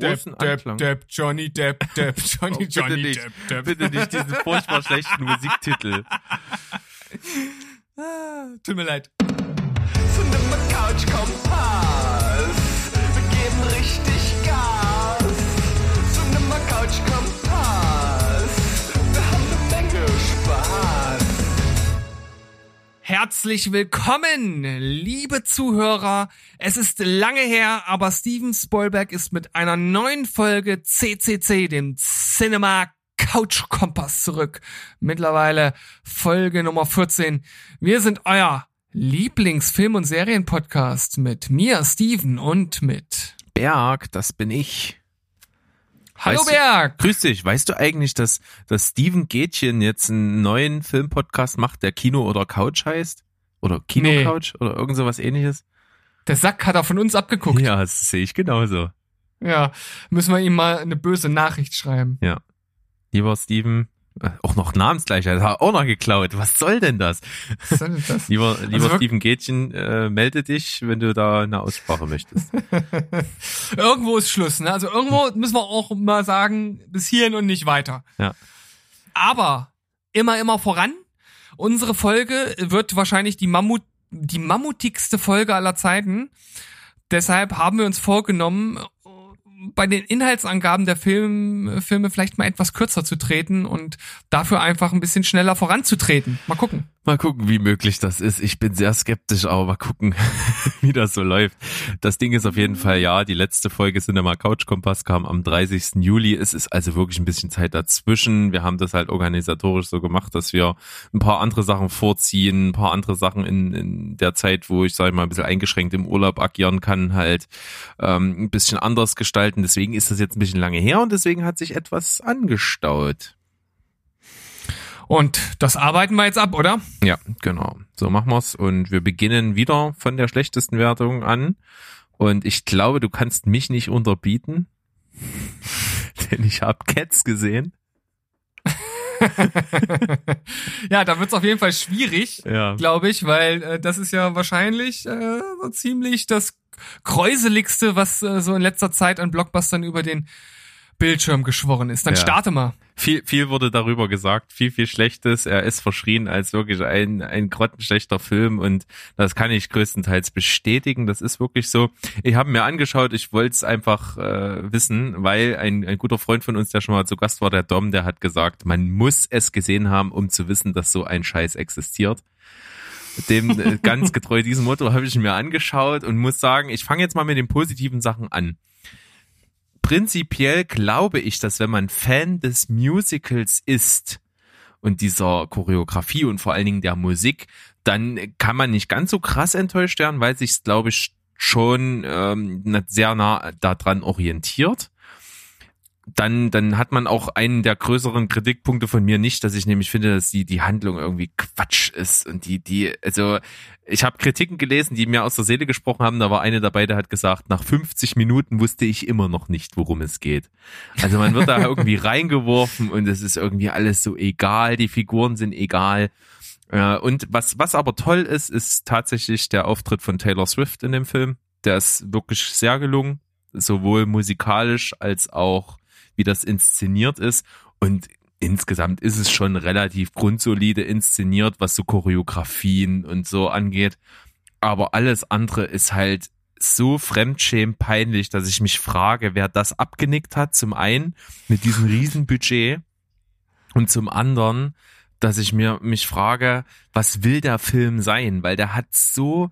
großen Depp, Anklang. Depp, Johnny Depp, Depp, Johnny, Oh, bitte Johnny nicht. Depp, Depp. Bitte nicht diesen furchtbar schlechten Musiktitel. Ah, tut mir leid. Couch Kompass. Herzlich willkommen, liebe Zuhörer. Es ist lange her, aber Steven Spielberg ist mit einer neuen Folge CCC, dem Cinema Couch Kompass zurück. Mittlerweile Folge Nummer 14. Wir sind euer Lieblingsfilm- und Serienpodcast mit mir, Steven, und mit Berg, das bin ich. Hallo Weißt du- Berg. Grüß dich. Weißt du eigentlich, dass, dass Steven Gätchen jetzt einen neuen Filmpodcast macht, der Kino oder Couch heißt? Oder Kino-Couch oder irgend sowas ähnliches? Der Sack hat er von uns abgeguckt. Ja, das sehe ich genauso. ja. Müssen wir ihm mal eine böse Nachricht schreiben. Lieber Steven, auch noch Namensgleichheit, hat auch noch geklaut. Was soll denn das? Was soll denn das? Lieber, lieber Also Steven Gätchen, äh, melde dich, wenn du da eine Aussprache möchtest. irgendwo ist Schluss, ne? Also irgendwo müssen wir auch mal sagen, bis hierhin und nicht weiter. Ja. Aber immer, immer voran. Unsere Folge wird wahrscheinlich die Mammut, die mammutigste Folge aller Zeiten. Deshalb haben wir uns vorgenommen, bei den Inhaltsangaben der Film, Filme vielleicht mal etwas kürzer zu treten und dafür einfach ein bisschen schneller voranzutreten. Mal gucken. Mal gucken, wie möglich das ist. Ich bin sehr skeptisch, aber mal gucken, wie das so läuft. Das Ding ist auf jeden Fall, ja, die letzte Folge Cinema Couch Kompass kam am 30. Juli. Es ist also wirklich ein bisschen Zeit dazwischen. Wir haben das halt organisatorisch so gemacht, dass wir ein paar andere Sachen vorziehen, ein paar andere Sachen in, in der Zeit, wo ich, sag ich mal, ein bisschen eingeschränkt im Urlaub agieren kann, halt ähm, ein bisschen anders gestalten. Deswegen ist das jetzt ein bisschen lange her und deswegen hat sich etwas angestaut. Und das arbeiten wir jetzt ab, oder? Ja, genau. So machen wir's. Und wir beginnen wieder von der schlechtesten Wertung an. Und ich glaube, du kannst mich nicht unterbieten. Denn ich habe Cats gesehen. ja, da wird's auf jeden Fall schwierig. Ja. glaube ich, weil äh, das ist ja wahrscheinlich äh, so ziemlich das kräuseligste, was äh, so in letzter Zeit an Blockbustern über den Bildschirm geschworen ist. Dann Ja. starte mal. Viel, viel wurde darüber gesagt, viel, viel Schlechtes. Er ist verschrien als wirklich ein, ein grottenschlechter Film und das kann ich größtenteils bestätigen. Das ist wirklich so. Ich habe mir angeschaut, ich wollte es einfach äh, wissen, weil ein, ein guter Freund von uns, der schon mal zu Gast war, der Dom, der hat gesagt, man muss es gesehen haben, um zu wissen, dass so ein Scheiß existiert. Dem äh, ganz getreu diesem Motto habe ich mir angeschaut und muss sagen, ich fange jetzt mal mit den positiven Sachen an prinzipiell glaube ich, dass wenn man Fan des Musicals ist und dieser Choreografie und vor allen Dingen der Musik, dann kann man nicht ganz so krass enttäuscht werden, weil sich glaube ich schon ähm, sehr nah daran orientiert. Dann, dann hat man auch einen der größeren Kritikpunkte von mir nicht, dass ich nämlich finde, dass die, die Handlung irgendwie Quatsch ist und die, die, also ich habe Kritiken gelesen, die mir aus der Seele gesprochen haben. Da war eine dabei, der hat gesagt, nach 50 Minuten wusste ich immer noch nicht, worum es geht. Also man wird da irgendwie reingeworfen und es ist irgendwie alles so egal. Die Figuren sind egal. Und was, was aber toll ist, ist tatsächlich der Auftritt von Taylor Swift in dem Film. Der ist wirklich sehr gelungen, sowohl musikalisch als auch wie das inszeniert ist. Und insgesamt ist es schon relativ grundsolide inszeniert, was so Choreografien und so angeht. Aber alles andere ist halt so fremdschäm peinlich, dass ich mich frage, wer das abgenickt hat. Zum einen mit diesem riesen Budget und zum anderen, dass ich mir mich frage, was will der Film sein? Weil der hat so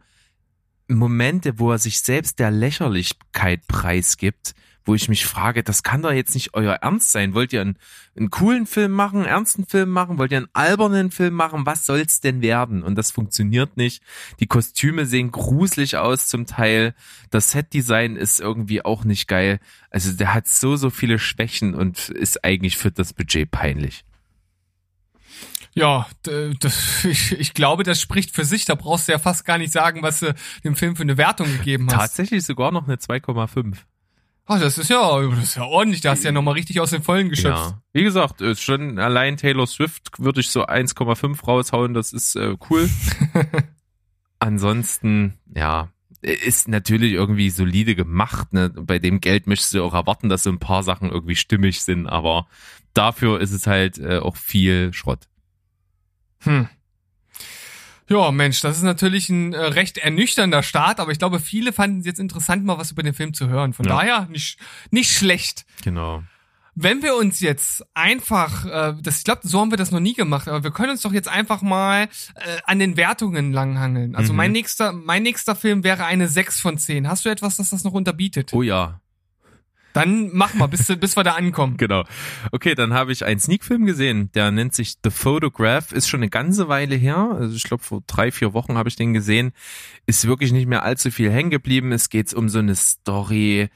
Momente, wo er sich selbst der Lächerlichkeit preisgibt, wo ich mich frage, das kann doch jetzt nicht euer Ernst sein. Wollt ihr einen, einen coolen Film machen, einen ernsten Film machen? Wollt ihr einen albernen Film machen? Was soll's denn werden? Und das funktioniert nicht. Die Kostüme sehen gruselig aus zum Teil. Das Setdesign ist irgendwie auch nicht geil. Also der hat so, so viele Schwächen und ist eigentlich für das Budget peinlich. Ja, das, ich, ich glaube, das spricht für sich. Da brauchst du ja fast gar nicht sagen, was du dem Film für eine Wertung gegeben hast. Tatsächlich sogar noch eine 2,5. Oh, das ist ja, das ist ja ordentlich. Da hast du ja nochmal richtig aus den Vollen geschöpft. Ja. Wie gesagt, ist schon allein Taylor Swift würde ich so 1,5 raushauen, das ist äh, cool. Ansonsten, ja, ist natürlich irgendwie solide gemacht. Ne? Bei dem Geld möchtest du auch erwarten, dass so ein paar Sachen irgendwie stimmig sind, aber dafür ist es halt äh, auch viel Schrott. Hm. Ja, Mensch, das ist natürlich ein äh, recht ernüchternder Start, aber ich glaube, viele fanden es jetzt interessant, mal was über den Film zu hören. Von Ja. daher nicht, nicht schlecht. Genau. Wenn wir uns jetzt einfach, äh, das, ich glaube, so haben wir das noch nie gemacht, aber wir können uns doch jetzt einfach mal äh, an den Wertungen langhangeln. Also Mhm. mein nächster, mein nächster Film wäre eine 6 von 10. Hast du etwas, das das noch unterbietet? Oh ja, Dann mach mal, bis, bis wir da ankommen. genau. Okay, dann habe ich einen Sneak-Film gesehen, der nennt sich The Photograph, ist schon eine ganze Weile her, also ich glaube vor drei, vier Wochen habe ich den gesehen, ist wirklich nicht mehr allzu viel hängen geblieben. Es geht um so eine Story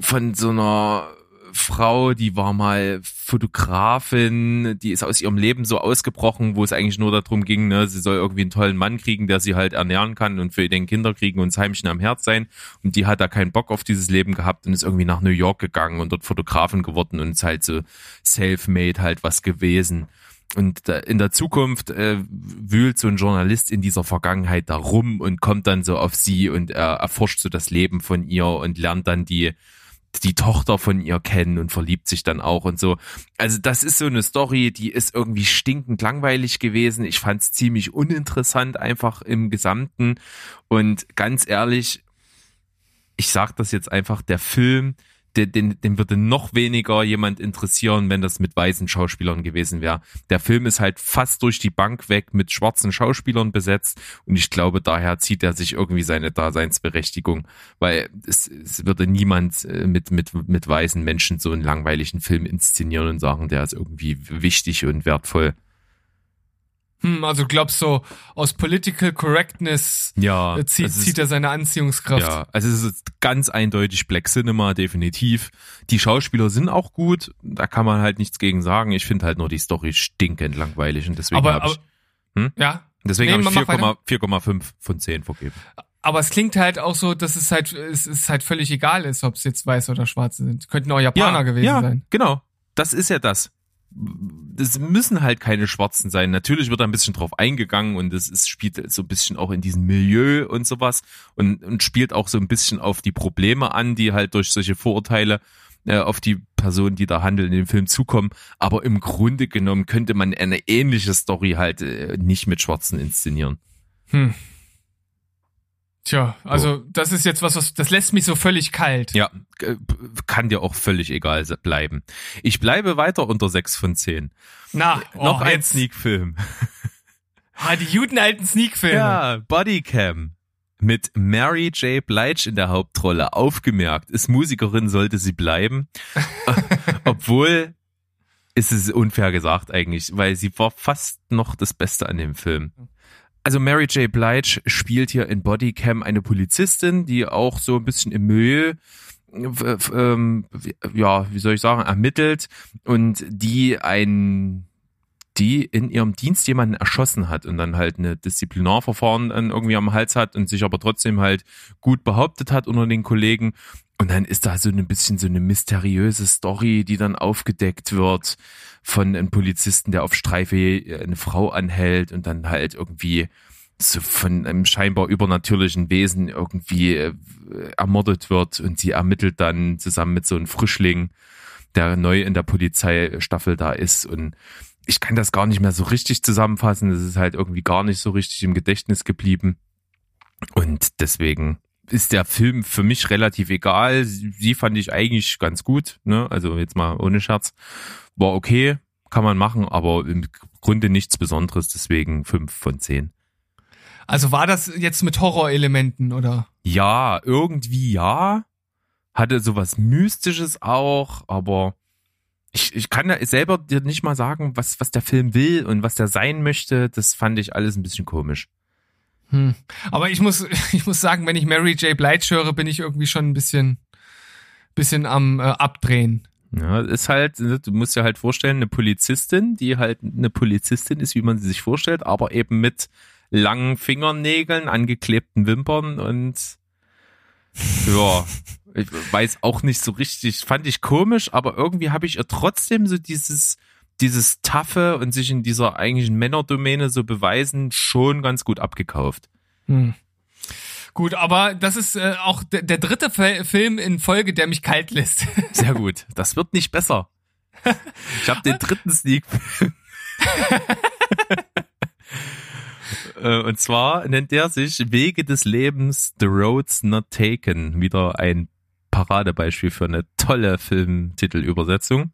von so einer Frau, die war mal Fotografin, die ist aus ihrem Leben so ausgebrochen, wo es eigentlich nur darum ging, ne, sie soll irgendwie einen tollen Mann kriegen, der sie halt ernähren kann und für den Kinder kriegen und das Heimchen am Herz sein. Und die hat da keinen Bock auf dieses Leben gehabt und ist irgendwie nach New York gegangen und dort Fotografin geworden und ist halt so self-made halt was gewesen. Und in der Zukunft äh, wühlt so ein Journalist in dieser Vergangenheit da rum und kommt dann so auf sie und er erforscht so das Leben von ihr und lernt dann die die Tochter von ihr kennen und verliebt sich dann auch und so. Also das ist so eine Story, die ist irgendwie stinkend langweilig gewesen. Ich fand es ziemlich uninteressant einfach im Gesamten. Und ganz ehrlich, ich sag das jetzt einfach, der Film, den, den, würde noch weniger jemand interessieren, wenn das mit weißen Schauspielern gewesen wäre. Der Film ist halt fast durch die Bank weg mit schwarzen Schauspielern besetzt und ich glaube, daher zieht er sich irgendwie seine Daseinsberechtigung, weil es, es würde niemand äh, mit, mit, mit weißen Menschen so einen langweiligen Film inszenieren und sagen, der ist irgendwie wichtig und wertvoll. Hm, also glaubst du, aus Political Correctness Ja, äh, zieht, ist- zieht er seine Anziehungskraft. Ja, also es ist ganz eindeutig Black Cinema, definitiv. Die Schauspieler sind auch gut, da kann man halt nichts gegen sagen. Ich finde halt nur die Story stinkend langweilig und deswegen habe ich, Hm? ja, deswegen nee, habe ich mach weiter. 4,5 4,5 von 10 vergeben. aber es klingt halt auch so, dass es halt es ist halt völlig egal ist, ob es jetzt weiß oder schwarze sind. Könnten auch Japaner gewesen ja, sein. genau. Das ist ja das. Das müssen halt keine Schwarzen sein. Natürlich wird da ein bisschen drauf eingegangen und es spielt so ein bisschen auch in diesem Milieu und sowas und, und spielt auch so ein bisschen auf die Probleme an, die halt durch solche Vorurteile äh, auf die Personen, die da handeln, in dem Film zukommen. Aber im Grunde genommen könnte man eine ähnliche Story halt äh, nicht mit Schwarzen inszenieren. Hm. Tja, also das ist jetzt was, was das lässt mich so völlig kalt. Ja, äh, kann dir auch völlig egal bleiben. Ich bleibe weiter unter 6 von 10. Na, Noch oh, ein jetzt, Sneak-Film. Ah, die guten alten Sneak-Filme. Ja, Bodycam. Mit Mary J. Blige in der Hauptrolle. Aufgemerkt, ist Musikerin, sollte sie bleiben. Obwohl, ist es unfair gesagt eigentlich, weil sie war fast noch das Beste an dem Film. Also Mary J. Blige spielt hier in Bodycam eine Polizistin, die auch so ein bisschen im f- ähm, ja, wie soll ich sagen, ermittelt und die ein die in ihrem Dienst jemanden erschossen hat und dann halt eine Disziplinarverfahren irgendwie am Hals hat und sich aber trotzdem halt gut behauptet hat unter den Kollegen. Und dann ist da so ein bisschen so eine mysteriöse Story, die dann aufgedeckt wird von einem Polizisten, der auf Streife eine Frau anhält und dann halt irgendwie so von einem scheinbar übernatürlichen Wesen irgendwie äh, ermordet wird und sie ermittelt dann zusammen mit so einem Frischling, der neu in der Polizeistaffel da ist und ich kann das gar nicht mehr so richtig zusammenfassen. Das ist halt irgendwie gar nicht so richtig im Gedächtnis geblieben. Und deswegen ist der Film für mich relativ egal. Sie fand ich eigentlich ganz gut, ne? Also jetzt mal ohne Scherz. War okay, kann man machen, aber im Grunde nichts Besonderes, deswegen fünf von zehn. Also war das jetzt mit Horrorelementen oder? Ja, irgendwie ja. Hatte sowas Mystisches auch, aber ich, ich kann ja selber dir nicht mal sagen, was, was der Film will und was der sein möchte. Das fand ich alles ein bisschen komisch. Hm. Aber ich muss, ich muss sagen, wenn ich Mary J. Blige höre, bin ich irgendwie schon ein bisschen, bisschen am äh, Abdrehen. Ja, ist halt, du musst dir halt vorstellen, eine Polizistin, die halt eine Polizistin ist, wie man sie sich vorstellt, aber eben mit langen Fingernägeln, angeklebten Wimpern und ja, ich weiß auch nicht so richtig, fand ich komisch, aber irgendwie habe ich ihr trotzdem so dieses, dieses Taffe und sich in dieser eigentlichen Männerdomäne so beweisen schon ganz gut abgekauft. Hm. Gut, aber das ist äh, auch der, der dritte Fe- Film in Folge, der mich kalt lässt. Sehr gut. Das wird nicht besser. Ich habe den dritten Sneak. Äh, Und zwar nennt der sich Wege des Lebens, The Roads Not Taken. Wieder ein Paradebeispiel für eine tolle Filmtitelübersetzung.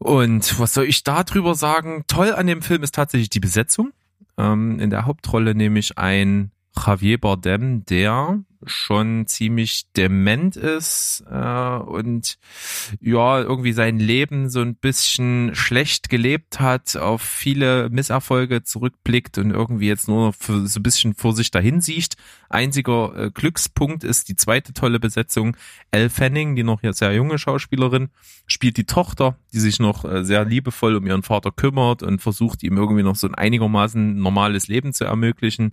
Und was soll ich da drüber sagen? Toll an dem Film ist tatsächlich die Besetzung. Ähm, in der Hauptrolle nämlich ein Javier Bardem, der schon ziemlich dement ist äh, und ja irgendwie sein Leben so ein bisschen schlecht gelebt hat, auf viele Misserfolge zurückblickt und irgendwie jetzt nur für, so ein bisschen vor sich dahin sieht. Einziger äh, Glückspunkt ist die zweite tolle Besetzung. Elle Fanning, die noch sehr junge Schauspielerin, spielt die Tochter, die sich noch äh, sehr liebevoll um ihren Vater kümmert und versucht ihm irgendwie noch so ein einigermaßen normales Leben zu ermöglichen.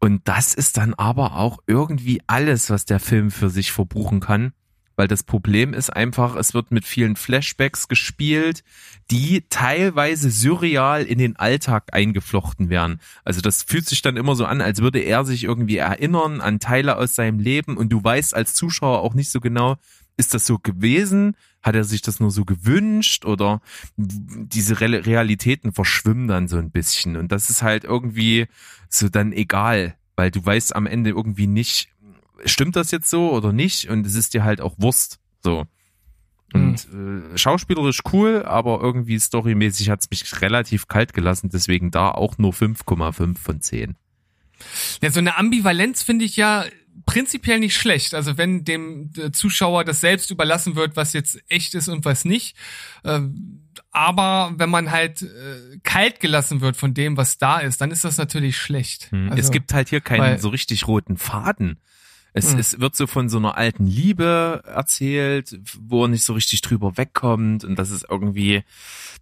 Und das ist dann aber auch irgendwie alles, was der Film für sich verbuchen kann. Weil das Problem ist einfach, es wird mit vielen Flashbacks gespielt, die teilweise surreal in den Alltag eingeflochten werden. Also das fühlt sich dann immer so an, als würde er sich irgendwie erinnern an Teile aus seinem Leben und du weißt als Zuschauer auch nicht so genau, ist das so gewesen? Hat er sich das nur so gewünscht oder diese Re Realitäten verschwimmen dann so ein bisschen und das ist halt irgendwie so dann egal, weil du weißt am Ende irgendwie nicht, stimmt das jetzt so oder nicht und es ist dir halt auch Wurst, so. Und äh, schauspielerisch cool, aber irgendwie storymäßig hat's mich relativ kalt gelassen, deswegen da auch nur 5,5 von 10. Ja, so eine Ambivalenz finde ich ja prinzipiell nicht schlecht. Also wenn dem äh, Zuschauer das selbst überlassen wird, was jetzt echt ist und was nicht. Ähm, aber wenn man halt äh, kalt gelassen wird von dem, was da ist, dann ist das natürlich schlecht. Hm. Also, es gibt halt hier keinen weil- so richtig roten Faden. Es, Hm. es wird so von so einer alten Liebe erzählt, wo er nicht so richtig drüber wegkommt und das ist irgendwie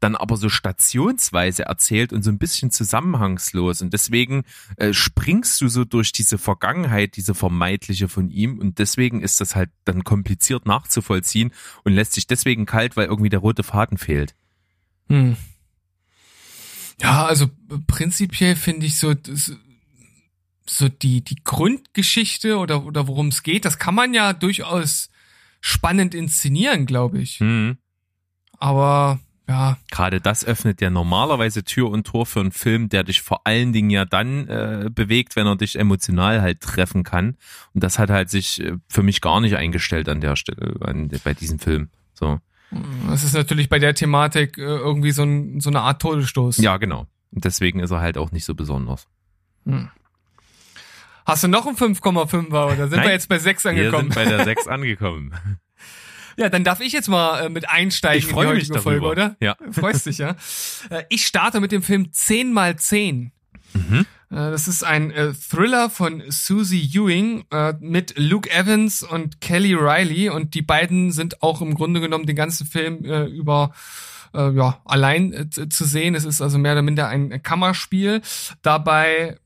dann aber so stationsweise erzählt und so ein bisschen zusammenhangslos und deswegen äh, springst du so durch diese Vergangenheit, diese vermeintliche von ihm und deswegen ist das halt dann kompliziert nachzuvollziehen und lässt sich deswegen kalt, weil irgendwie der rote Faden fehlt. Hm. Ja, also prinzipiell finde ich so das, so die die Grundgeschichte oder oder worum es geht, das kann man ja durchaus spannend inszenieren, glaube ich. Hm. Aber ja, Gerade das öffnet ja normalerweise Tür und Tor für einen Film, der dich vor allen Dingen ja dann äh, bewegt, wenn er dich emotional halt treffen kann. Und das hat halt sich äh, für mich gar nicht eingestellt an der Stelle, an, bei diesem Film. So. das ist natürlich bei der Thematik äh, irgendwie so, ein, so eine Art Todesstoß. Ja, genau. Und deswegen ist er halt auch nicht so besonders. Hm. Hast du noch einen 5,5er oder sind Nein. wir jetzt bei 6 Wir angekommen? sind bei der 6 angekommen. Ja, dann darf ich jetzt mal äh, mit einsteigen Ich freue in die mich heutige darüber. Folge, oder? Ja. Freust dich, ja? Äh, Ich starte mit dem Film 10 mal 10. Mhm. Äh, Das ist ein äh, Thriller von Susie Ewing äh, mit Luke Evans und Kelly Riley und die beiden sind auch im Grunde genommen den ganzen Film äh, über ja, allein zu zu sehen. Es ist also mehr oder minder ein Kammerspiel. Dabei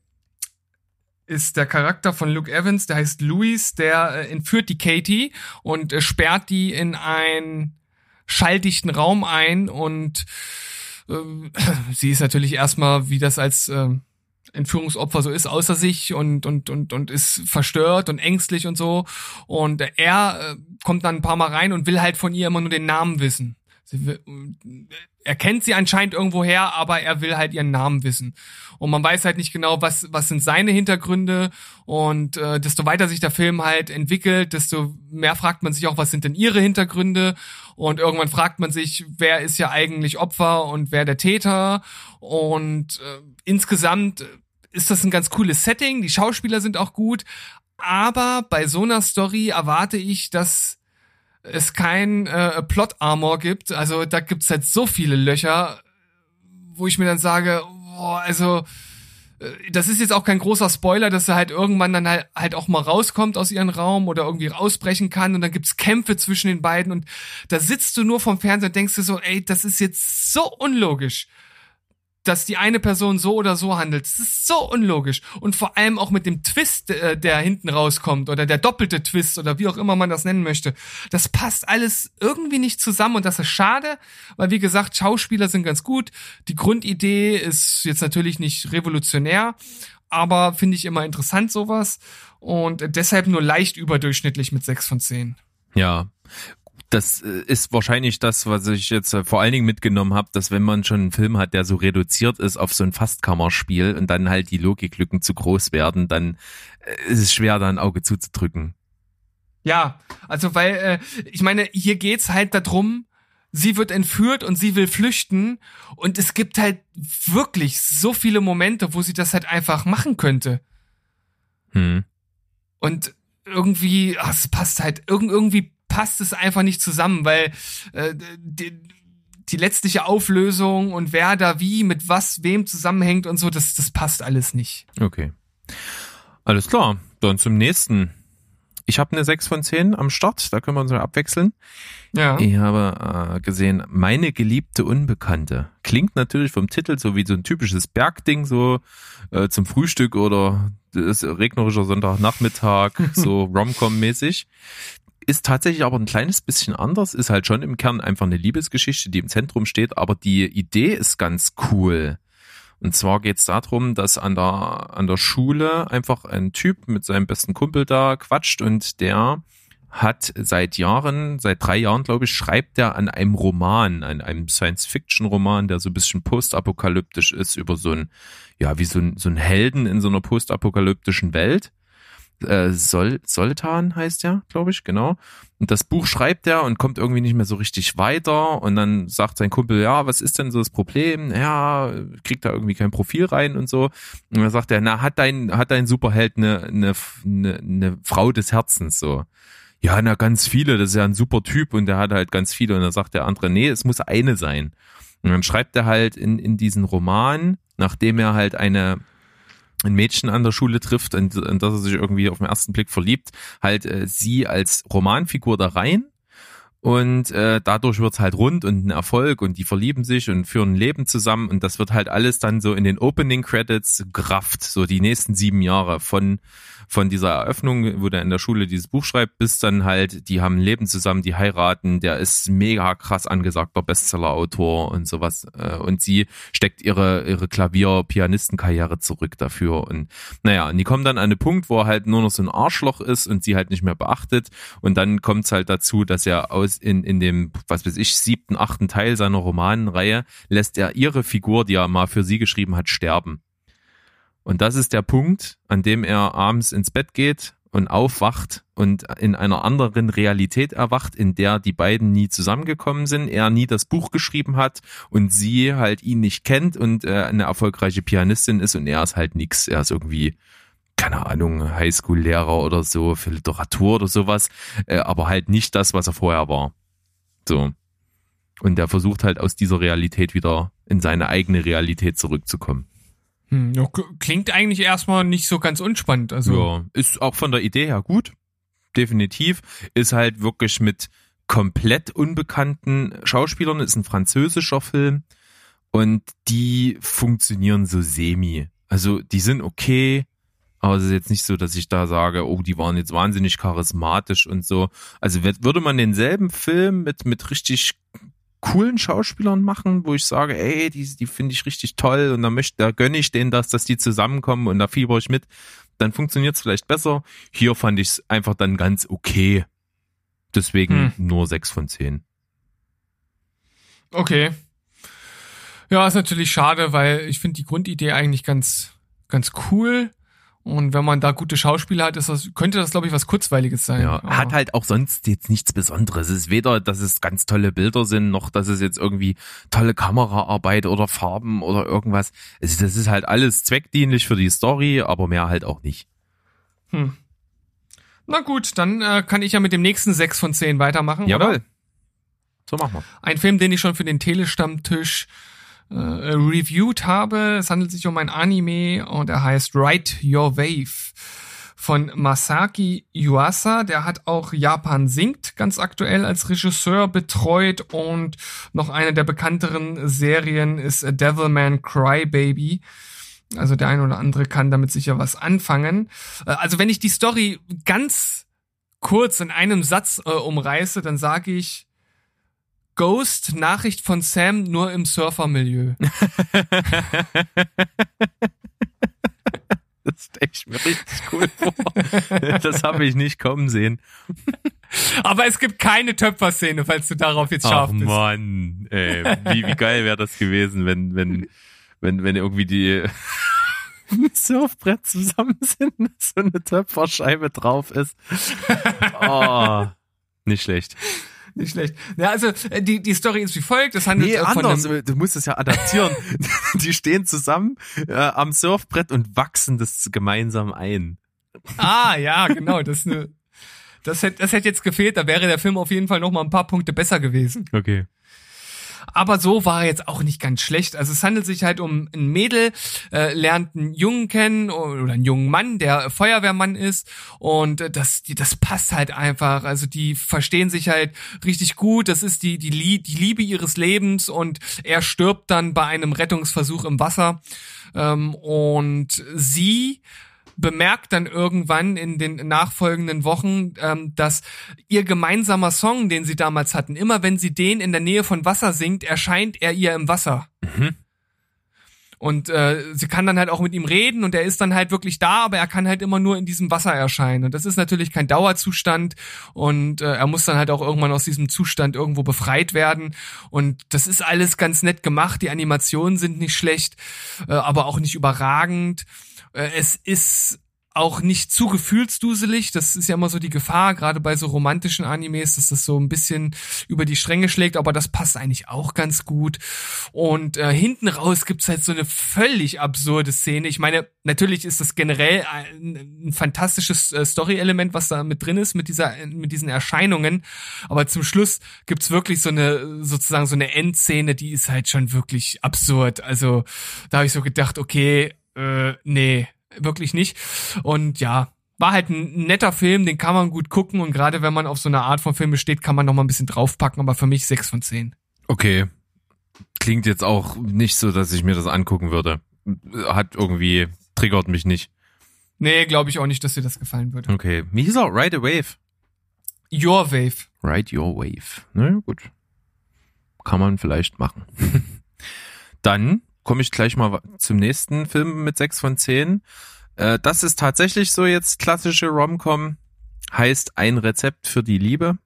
ist der Charakter von Luke Evans, der heißt Louis, der äh, entführt die Katie und äh, sperrt die in einen schalldichten Raum ein und äh, sie ist natürlich erstmal, wie das als äh, Entführungsopfer so ist, außer sich und, und, und, und ist verstört und ängstlich und so. Und er äh, kommt dann ein paar Mal rein und will halt von ihr immer nur den Namen wissen. Er kennt sie anscheinend irgendwo her, aber er will halt ihren Namen wissen. Und man weiß halt nicht genau, was, was sind seine Hintergründe. Und äh, desto weiter sich der Film halt entwickelt, desto mehr fragt man sich auch, was sind denn ihre Hintergründe. Und irgendwann fragt man sich, wer ist ja eigentlich Opfer und wer der Täter. Und äh, insgesamt ist das ein ganz cooles Setting. Die Schauspieler sind auch gut. Aber bei so einer Story erwarte ich, dass es kein äh, Plot-Armor gibt. Also da gibt's halt so viele Löcher, wo ich mir dann sage, boah, also äh, das ist jetzt auch kein großer Spoiler, dass er halt irgendwann dann halt, halt auch mal rauskommt aus ihrem Raum oder irgendwie rausbrechen kann und dann gibt's Kämpfe zwischen den beiden und da sitzt du nur vom Fernseher und denkst dir so, ey, das ist jetzt so unlogisch dass die eine Person so oder so handelt. Das ist so unlogisch. Und vor allem auch mit dem Twist, äh, der hinten rauskommt oder der doppelte Twist oder wie auch immer man das nennen möchte. Das passt alles irgendwie nicht zusammen und das ist schade, weil wie gesagt, Schauspieler sind ganz gut. Die Grundidee ist jetzt natürlich nicht revolutionär, aber finde ich immer interessant sowas und deshalb nur leicht überdurchschnittlich mit 6 von 10. Ja. Das äh, ist wahrscheinlich das, was ich jetzt äh, vor allen Dingen mitgenommen habe, dass wenn man schon einen Film hat, der so reduziert ist auf so ein Fastkammerspiel und dann halt die Logiklücken zu groß werden, dann äh, ist es schwer, da ein Auge zuzudrücken. Ja, also weil äh, ich meine, hier geht's halt darum, sie wird entführt und sie will flüchten und es gibt halt wirklich so viele Momente, wo sie das halt einfach machen könnte. Hm. Und irgendwie, ach, es passt halt, irg irgendwie passt es einfach nicht zusammen, weil äh, die, die letztliche Auflösung und wer da wie mit was wem zusammenhängt und so, das, das passt alles nicht. Okay. Alles klar. Dann zum nächsten. Ich habe eine 6 von 10 am Start, da können wir uns mal abwechseln. Ja. Ich habe äh, gesehen, meine geliebte Unbekannte. Klingt natürlich vom Titel so wie so ein typisches Bergding, so äh, zum Frühstück oder das ist regnerischer Sonntagnachmittag, so Rom-Com-mäßig. Ist tatsächlich aber ein kleines bisschen anders, ist halt schon im Kern einfach eine Liebesgeschichte, die im Zentrum steht, aber die Idee ist ganz cool. Und zwar geht es darum, dass an der, an der Schule einfach ein Typ mit seinem besten Kumpel da quatscht und der hat seit Jahren, seit drei Jahren, glaube ich, schreibt er an einem Roman, an einem Science-Fiction-Roman, der so ein bisschen postapokalyptisch ist, über so ein, ja, wie so ein, so ein Helden in so einer postapokalyptischen Welt. Äh, Sol Soltan heißt er, glaube ich, genau. Und das Buch schreibt er und kommt irgendwie nicht mehr so richtig weiter. Und dann sagt sein Kumpel, ja, was ist denn so das Problem? Ja, kriegt da irgendwie kein Profil rein und so. Und dann sagt er, na, hat dein, hat dein Superheld eine, eine, eine, eine Frau des Herzens so? Ja, na, ganz viele, das ist ja ein super Typ und der hat halt ganz viele. Und dann sagt der andere, nee, es muss eine sein. Und dann schreibt er halt in, in diesen Roman, nachdem er halt eine, ein Mädchen an der Schule trifft und, und dass er sich irgendwie auf den ersten Blick verliebt, halt äh, sie als Romanfigur da rein. Und äh, dadurch wird's halt rund und ein Erfolg und die verlieben sich und führen ein Leben zusammen. Und das wird halt alles dann so in den Opening Credits gerafft, so die nächsten sieben Jahre von von dieser Eröffnung, wo der in der Schule dieses Buch schreibt, bis dann halt, die haben ein Leben zusammen, die heiraten, der ist mega krass angesagter Bestseller-Autor und sowas. äh, Und sie steckt ihre, ihre Klavier-Pianistenkarriere zurück dafür. Und naja, und die kommen dann an einen Punkt, wo er halt nur noch so ein Arschloch ist und sie halt nicht mehr beachtet. Und dann kommt's halt dazu, dass er aus in, in dem, was weiß ich, siebten, achten Teil seiner Romanenreihe lässt er ihre Figur, die er mal für sie geschrieben hat, sterben. Und das ist der Punkt, an dem er abends ins Bett geht und aufwacht und in einer anderen Realität erwacht, in der die beiden nie zusammengekommen sind, er nie das Buch geschrieben hat und sie halt ihn nicht kennt und äh, eine erfolgreiche Pianistin ist und er ist halt nix. Er ist irgendwie, keine Ahnung, Highschool-Lehrer oder so für Literatur oder sowas, äh, aber halt nicht das, was er vorher war. So. Und er versucht halt aus dieser Realität wieder in seine eigene Realität zurückzukommen. Hm, klingt eigentlich erstmal nicht so ganz unspannend. Also Ja, ist auch von der Idee her gut. Definitiv. Ist halt wirklich mit komplett unbekannten Schauspielern, ist ein französischer Film und die funktionieren so semi. Also die sind okay, aber es ist jetzt nicht so, dass ich da sage, oh, die waren jetzt wahnsinnig charismatisch und so. Also würde man denselben Film mit, mit richtig coolen Schauspielern machen, wo ich sage, ey, die, die finde ich richtig toll und da möchte, da gönne ich denen das, dass die zusammenkommen und da fieber ich mit, dann funktioniert es vielleicht besser. Hier fand ich es einfach dann ganz okay. Deswegen nur sechs von zehn. okay. Ja, ist natürlich schade, weil ich finde die Grundidee eigentlich ganz, ganz cool. Und wenn man da gute Schauspieler hat, ist das, könnte das, glaube ich, was Kurzweiliges sein. Ja, Aber- hat halt auch sonst jetzt nichts Besonderes. Es ist weder, dass es ganz tolle Bilder sind, noch dass es jetzt irgendwie tolle Kameraarbeit oder Farben oder irgendwas. Also das ist halt alles zweckdienlich für die Story, aber mehr halt auch nicht. Hm. Na gut, dann äh, kann ich ja mit dem nächsten 6 von 10 weitermachen. Oder? So machen wir. Ein Film, den ich schon für den Telestammtisch äh, reviewed habe. Es handelt sich um ein Anime und er heißt Ride Your Wave von Masaki Yuasa. Der hat auch Japan singt ganz aktuell als Regisseur betreut und noch eine der bekannteren Serien ist Devilman Crybaby. Also der ein oder andere kann damit sicher was anfangen. Äh, Also wenn ich die Story ganz kurz in einem Satz äh, umreiße, dann sage ich, Ghost, Nachricht von Sam, nur im Surfermilieu. stelle ich mir richtig cool vor. Das habe ich nicht kommen sehen. Aber es gibt keine Töpferszene, falls du darauf jetzt Ach scharf bist. Mann, ey, wie, wie geil wäre das gewesen, wenn, wenn, wenn, wenn irgendwie die Surfbrett zusammen sind, so eine Töpferscheibe drauf ist. Oh, nicht schlecht. Nicht schlecht. Ja, also äh, die, die Story ist wie folgt. Es handelt Nee, von anders. Du musst es ja adaptieren. Die stehen zusammen äh, am Surfbrett und wachsen das gemeinsam ein. Ah, ja, genau. Das, ist eine, das, hätte, das hätte jetzt gefehlt. Da wäre der Film auf jeden Fall noch mal ein paar Punkte besser gewesen. Okay. Aber so war er jetzt auch nicht ganz schlecht. Also es handelt sich halt um ein Mädel, äh, lernt einen Jungen kennen oder einen jungen Mann, der Feuerwehrmann ist und äh, das, die, das passt halt einfach. Also die verstehen sich halt richtig gut. Das ist die, die, die Liebe ihres Lebens und er stirbt dann bei einem Rettungsversuch im Wasser. Ähm, und sie bemerkt dann irgendwann in den nachfolgenden Wochen, ähm, dass ihr gemeinsamer Song, den sie damals hatten, immer wenn sie den in der Nähe von Wasser singt, erscheint er ihr im Wasser. Und äh, sie kann dann halt auch mit ihm reden und er ist dann halt wirklich da, aber er kann halt immer nur in diesem Wasser erscheinen. Und das ist natürlich kein Dauerzustand und äh, er muss dann halt auch irgendwann aus diesem Zustand irgendwo befreit werden. Und das ist alles ganz nett gemacht. Die Animationen sind nicht schlecht, äh, aber auch nicht überragend. Äh, es ist auch nicht zu gefühlsduselig. Das ist ja immer so die Gefahr, gerade bei so romantischen Animes, dass das so ein bisschen über die Stränge schlägt, aber das passt eigentlich auch ganz gut. Und äh, hinten raus gibt's halt so eine völlig absurde Szene. Ich meine, natürlich ist das generell ein, ein fantastisches äh, Story-Element, was da mit drin ist, mit dieser, mit diesen Erscheinungen. Aber zum Schluss gibt's wirklich so eine, sozusagen so eine Endszene, die ist halt schon wirklich absurd. Also da habe ich so gedacht, okay, äh, nee, wirklich nicht. Und ja, war halt ein netter Film, den kann man gut gucken und gerade wenn man auf so eine Art von Filme steht, kann man noch mal ein bisschen draufpacken, aber für mich sechs von zehn. Okay. Klingt jetzt auch nicht so, dass ich mir das angucken würde. Hat irgendwie, triggert mich nicht. Nee, glaube ich auch nicht, dass dir das gefallen würde. Okay. Wie hieß er? Ride a Wave. Your Wave. Ride your wave. Na ja, gut. Kann man vielleicht machen. Dann komme ich gleich mal zum nächsten Film mit 6 von 10. Äh, das ist tatsächlich so jetzt klassische Rom-Com. Heißt Ein Rezept für die Liebe.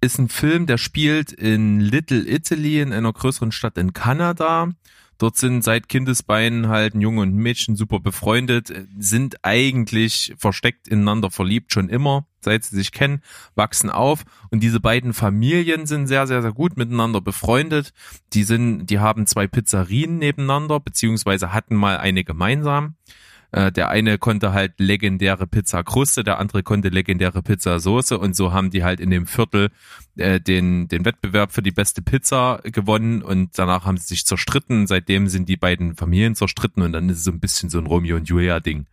Ist ein Film, der spielt in Little Italy, in einer größeren Stadt in Kanada. Dort sind seit Kindesbeinen halt ein Junge und ein Mädchen super befreundet, sind eigentlich versteckt ineinander verliebt schon immer, seit sie sich kennen, wachsen auf und diese beiden Familien sind sehr, sehr, sehr gut miteinander befreundet. Die sind, die haben zwei Pizzerien nebeneinander, beziehungsweise hatten mal eine gemeinsam. Äh, Der eine konnte halt legendäre Pizzakruste, der andere konnte legendäre Pizzasoße und so haben die halt in dem Viertel äh, den, den Wettbewerb für die beste Pizza gewonnen und danach haben sie sich zerstritten. Seitdem sind die beiden Familien zerstritten und dann ist es so ein bisschen so ein Romeo und Julia Ding.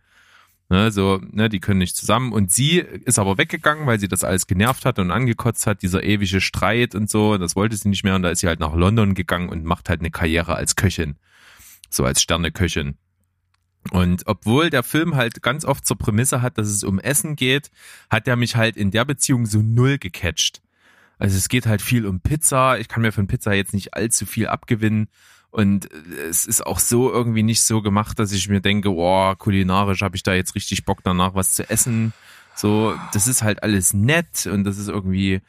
Ne, so, ne, die können nicht zusammen. Und sie ist aber weggegangen, weil sie das alles genervt hat und angekotzt hat, dieser ewige Streit und so. Das wollte sie nicht mehr. Und da ist sie halt nach London gegangen und macht halt eine Karriere als Köchin. So als Sterneköchin. Und obwohl der Film halt ganz oft zur Prämisse hat, dass es um Essen geht, hat er mich halt in der Beziehung so null gecatcht. Also es geht halt viel um Pizza. Ich kann mir von Pizza jetzt nicht allzu viel abgewinnen. Und es ist auch so irgendwie nicht so gemacht, dass ich mir denke, oh, kulinarisch habe ich da jetzt richtig Bock danach was zu essen. So, das ist halt alles nett und das ist irgendwie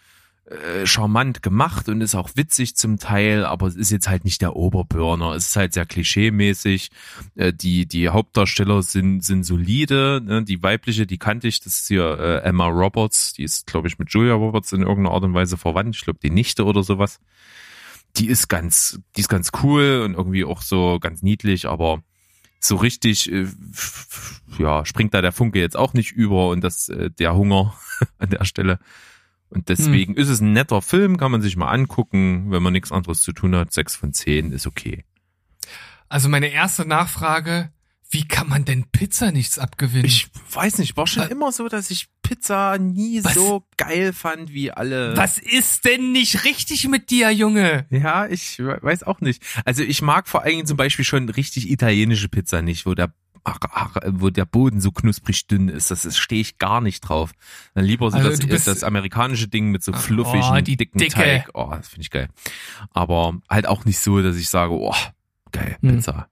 äh, charmant gemacht und ist auch witzig zum Teil, aber es ist jetzt halt nicht der Oberburner. Es ist halt sehr klischeemäßig. Äh, die die Hauptdarsteller sind sind solide. Ne? Die weibliche, die kannte ich, das ist hier äh, Emma Roberts. Die ist, glaube ich, mit Julia Roberts in irgendeiner Art und Weise verwandt. Ich glaube, die Nichte oder sowas. Die ist ganz, die ist ganz cool und irgendwie auch so ganz niedlich, aber so richtig, äh, ja, springt da der Funke jetzt auch nicht über und das äh, der Hunger an der Stelle. Und deswegen ist es ein netter Film, kann man sich mal angucken, wenn man nichts anderes zu tun hat. Sechs von zehn ist okay. Also meine erste Nachfrage, wie kann man denn Pizza nichts abgewinnen? Ich weiß nicht, war schon Wa- immer so, dass ich Pizza nie Was? so geil fand wie alle. Was ist denn nicht richtig mit dir, Junge? Ja, ich we- weiß auch nicht. Also ich mag vor allen Dingen zum Beispiel schon richtig italienische Pizza nicht, wo der ach, ach, wo der Boden so knusprig dünn ist. Das, das stehe ich gar nicht drauf. Dann lieber so Also das, bist- das amerikanische Ding mit so Oh, fluffigen, die dicken Dicke. Teig. Oh, das finde ich geil. Aber halt auch nicht so, dass ich sage, oh, geil, Hm. Pizza.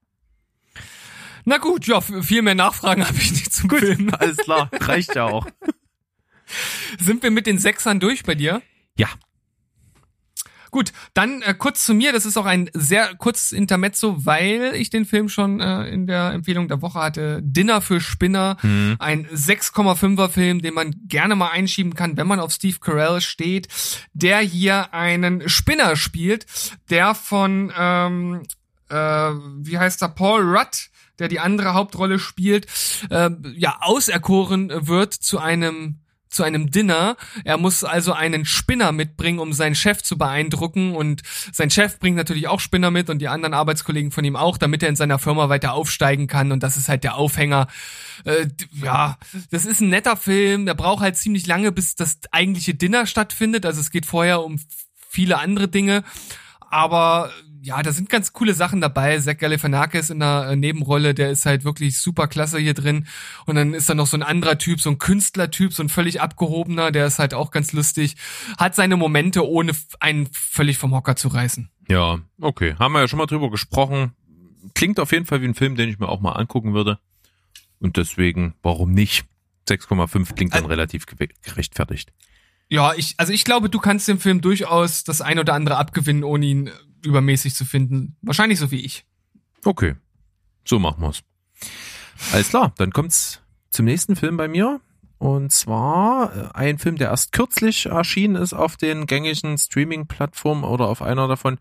Na gut, ja, viel mehr Nachfragen habe ich nicht zum Film. Alles klar, reicht ja auch. Sind wir mit den Sechsern durch bei dir? Ja, Gut, dann äh, kurz zu mir. Das ist auch ein sehr kurzes Intermezzo, weil ich den Film schon äh, in der Empfehlung der Woche hatte. Dinner für Spinner, ein 6,5er Film, den man gerne mal einschieben kann, wenn man auf Steve Carell steht, der hier einen Spinner spielt, der von, ähm, äh, wie heißt er, Paul Rudd, der die andere Hauptrolle spielt, äh, ja, auserkoren wird zu einem zu einem Dinner. Er muss also einen Spinner mitbringen, um seinen Chef zu beeindrucken. Und sein Chef bringt natürlich auch Spinner mit und die anderen Arbeitskollegen von ihm auch, damit er in seiner Firma weiter aufsteigen kann. Und das ist halt der Aufhänger. Äh, ja, das ist ein netter Film. Der braucht halt ziemlich lange, bis das eigentliche Dinner stattfindet. Also es geht vorher um viele andere Dinge. Aber ja, da sind ganz coole Sachen dabei. Zach Galifianakis in der äh, Nebenrolle, der ist halt wirklich super klasse hier drin. Und dann ist da noch so ein anderer Typ, so ein Künstlertyp, so ein völlig abgehobener, der ist halt auch ganz lustig. Hat seine Momente, ohne einen völlig vom Hocker zu reißen. ja, okay. Haben wir ja schon mal drüber gesprochen. Klingt auf jeden Fall wie ein Film, den ich mir auch mal angucken würde. Und deswegen, warum nicht? 6,5 klingt dann relativ gewe- gerechtfertigt. Ja, ich, also ich glaube, du kannst dem Film durchaus das ein oder andere abgewinnen, ohne ihn äh, übermäßig zu finden. Wahrscheinlich so wie ich. Okay, so machen wir's. Alles klar, dann kommt's zum nächsten Film bei mir. Und zwar äh, ein Film, der erst kürzlich erschienen ist auf den gängigen Streaming-Plattformen oder auf einer davon.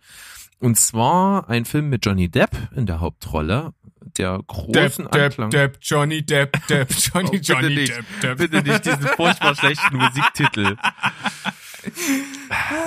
Und zwar ein Film mit Johnny Depp in der Hauptrolle, der großen Anklang. Depp, Johnny Depp, Depp, Johnny, Oh, bitte nicht, bitte nicht diesen furchtbar schlechten Musiktitel.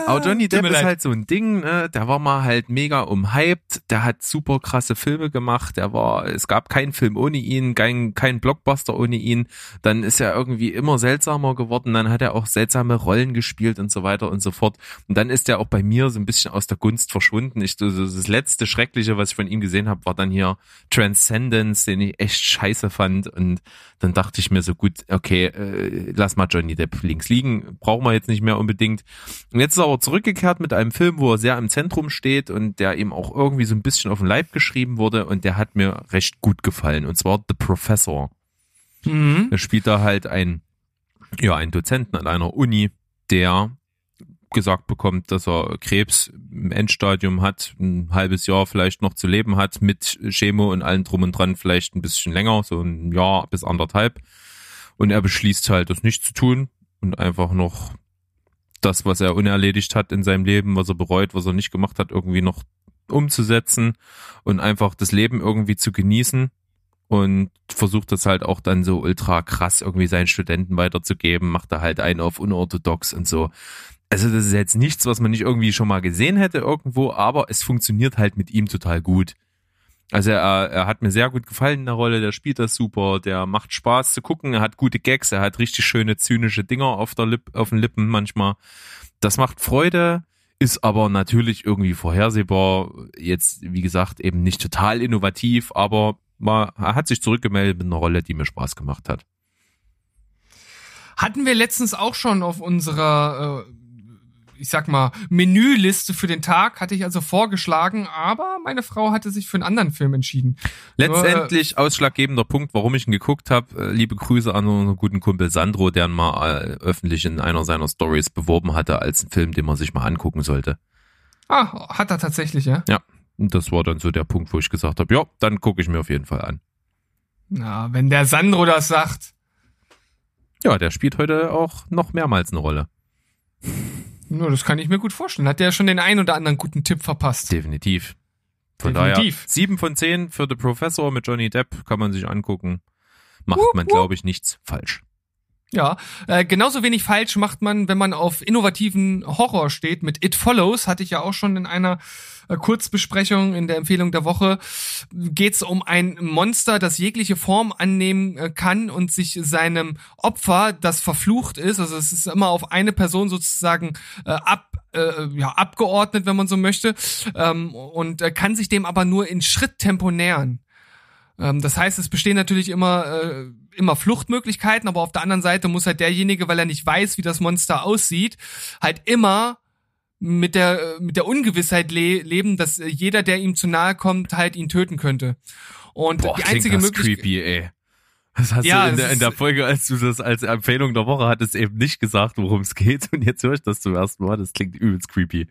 Aber Johnny Depp ist leid. halt so ein Ding, ne? der war mal halt mega umhyped, der hat super krasse Filme gemacht, der war, es gab keinen Film ohne ihn, kein, kein Blockbuster ohne ihn, dann ist er irgendwie immer seltsamer geworden, dann hat er auch seltsame Rollen gespielt und so weiter und so fort. Und dann ist er auch bei mir so ein bisschen aus der Gunst verschwunden. Ich, das letzte Schreckliche, was ich von ihm gesehen habe, war dann hier Transcendence, den ich echt scheiße fand. Und dann dachte ich mir so, gut, okay, äh, lass mal Johnny Depp links liegen, brauchen wir jetzt nicht mehr unbedingt. Und jetzt ist er aber zurückgekehrt mit einem Film, wo er sehr im Zentrum steht und der ihm auch irgendwie so ein bisschen auf den Leib geschrieben wurde und der hat mir recht gut gefallen. Und zwar The Professor. Mhm. Er spielt da halt ein, ja, einen Dozenten an einer Uni, der gesagt bekommt, dass er Krebs im Endstadium hat, ein halbes Jahr vielleicht noch zu leben hat, mit Chemo und allem drum und dran, vielleicht ein bisschen länger, so ein Jahr bis anderthalb. Und er beschließt halt, das nicht zu tun und einfach noch das, was er unerledigt hat in seinem Leben, was er bereut, was er nicht gemacht hat, irgendwie noch umzusetzen und einfach das Leben irgendwie zu genießen und versucht das halt auch dann so ultra krass irgendwie seinen Studenten weiterzugeben, macht da halt einen auf unorthodox und so. Also das ist jetzt nichts, was man nicht irgendwie schon mal gesehen hätte irgendwo, aber es funktioniert halt mit ihm total gut. Also er, er hat mir sehr gut gefallen in der Rolle, der spielt das super, der macht Spaß zu gucken, er hat gute Gags, er hat richtig schöne zynische Dinger auf der Lip, auf den Lippen manchmal. Das macht Freude, ist aber natürlich irgendwie vorhersehbar. Jetzt, wie gesagt, eben nicht total innovativ, aber mal, er hat sich zurückgemeldet mit einer Rolle, die mir Spaß gemacht hat. Hatten wir letztens auch schon auf unserer, äh, ich sag mal, Menüliste für den Tag, hatte ich also vorgeschlagen, aber meine Frau hatte sich für einen anderen Film entschieden. Letztendlich ausschlaggebender Punkt, warum ich ihn geguckt habe. Liebe Grüße an unseren guten Kumpel Sandro, der ihn mal äh, öffentlich in einer seiner Stories beworben hatte als einen Film, den man sich mal angucken sollte. Ah, hat er tatsächlich, ja? Ja, und das war dann so der Punkt, wo ich gesagt habe, ja, dann gucke ich mir auf jeden Fall an. Na, wenn der Sandro das sagt. Ja, der spielt heute auch noch mehrmals eine Rolle. Nur, das kann ich mir gut vorstellen. Hat der schon den einen oder anderen guten Tipp verpasst? Definitiv. Von Definitiv. daher, sieben von zehn für The Professor mit Johnny Depp kann man sich angucken. Macht Wup, man, glaube ich, nichts falsch. Ja, äh, genauso wenig falsch macht man, wenn man auf innovativen Horror steht. Mit It Follows hatte ich ja auch schon in einer äh, Kurzbesprechung in der Empfehlung der Woche. Geht's um ein Monster, das jegliche Form annehmen äh, kann und sich seinem Opfer, das verflucht ist, also es ist immer auf eine Person sozusagen äh, ab äh, ja, abgeordnet, wenn man so möchte, ähm, und äh, kann sich dem aber nur in Schritttempo nähern. Ähm, das heißt, es bestehen natürlich immer, äh, immer Fluchtmöglichkeiten, aber auf der anderen Seite muss halt derjenige, weil er nicht weiß, wie das Monster aussieht, halt immer mit der mit der Ungewissheit le leben, dass äh, jeder, der ihm zu nahe kommt, halt ihn töten könnte. Und Boah, die einzige das Möglichkeit creepy, ey. Das hast Ja, du in der, in der Folge, als du das als Empfehlung der Woche hattest, eben nicht gesagt, worum es geht. Und jetzt höre ich das zum ersten Mal. Das klingt übelst creepy.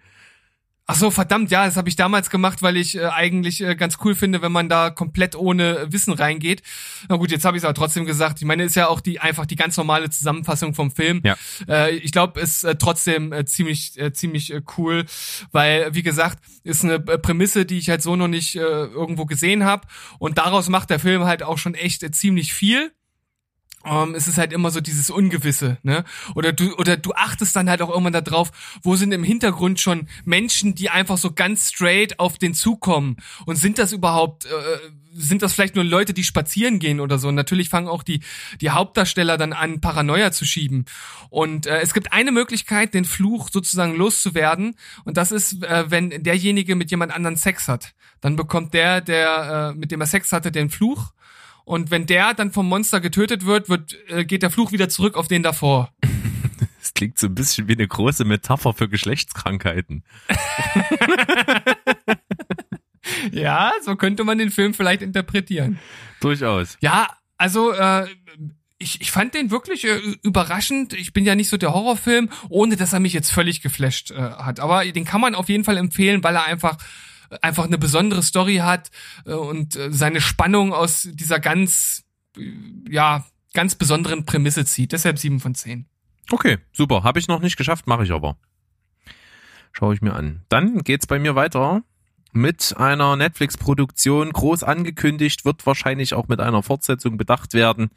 Ach so, verdammt, ja, das habe ich damals gemacht, weil ich äh, eigentlich äh, ganz cool finde, wenn man da komplett ohne Wissen reingeht. Na gut, jetzt habe ich es aber trotzdem gesagt. Ich meine, ist ja auch die einfach die ganz normale Zusammenfassung vom Film. Ja. Äh, ich glaube, ist äh, trotzdem äh, ziemlich äh, ziemlich äh, cool, weil wie gesagt, ist eine äh, Prämisse, die ich halt so noch nicht äh, irgendwo gesehen habe und daraus macht der Film halt auch schon echt äh, ziemlich viel. Ähm, es ist halt immer so dieses Ungewisse, ne? Oder du, oder du achtest dann halt auch irgendwann da drauf, wo sind im Hintergrund schon Menschen, die einfach so ganz straight auf den zukommen. Und sind das überhaupt, äh, sind das vielleicht nur Leute, die spazieren gehen oder so? Und natürlich fangen auch die, die Hauptdarsteller dann an, Paranoia zu schieben. Und äh, es gibt eine Möglichkeit, den Fluch sozusagen loszuwerden. Und das ist, äh, wenn derjenige mit jemand anderen Sex hat. Dann bekommt der, der, äh, mit dem er Sex hatte, den Fluch. Und wenn der dann vom Monster getötet wird, wird äh, geht der Fluch wieder zurück auf den davor. Das klingt so ein bisschen wie eine große Metapher für Geschlechtskrankheiten. Ja, so könnte man den Film vielleicht interpretieren. Durchaus. Ja, also äh, ich, ich fand den wirklich äh, überraschend. Ich bin ja nicht so der Horrorfilm, ohne dass er mich jetzt völlig geflasht äh, hat. Aber den kann man auf jeden Fall empfehlen, weil er einfach einfach eine besondere Story hat äh, und äh, seine Spannung aus dieser ganz äh, ja ganz besonderen Prämisse zieht. Deshalb sieben von zehn. Okay, super. Habe ich noch nicht geschafft, mache ich aber. Schaue ich mir an. Dann geht's bei mir weiter mit einer Netflix-Produktion, groß angekündigt, wird wahrscheinlich auch mit einer Fortsetzung bedacht werden,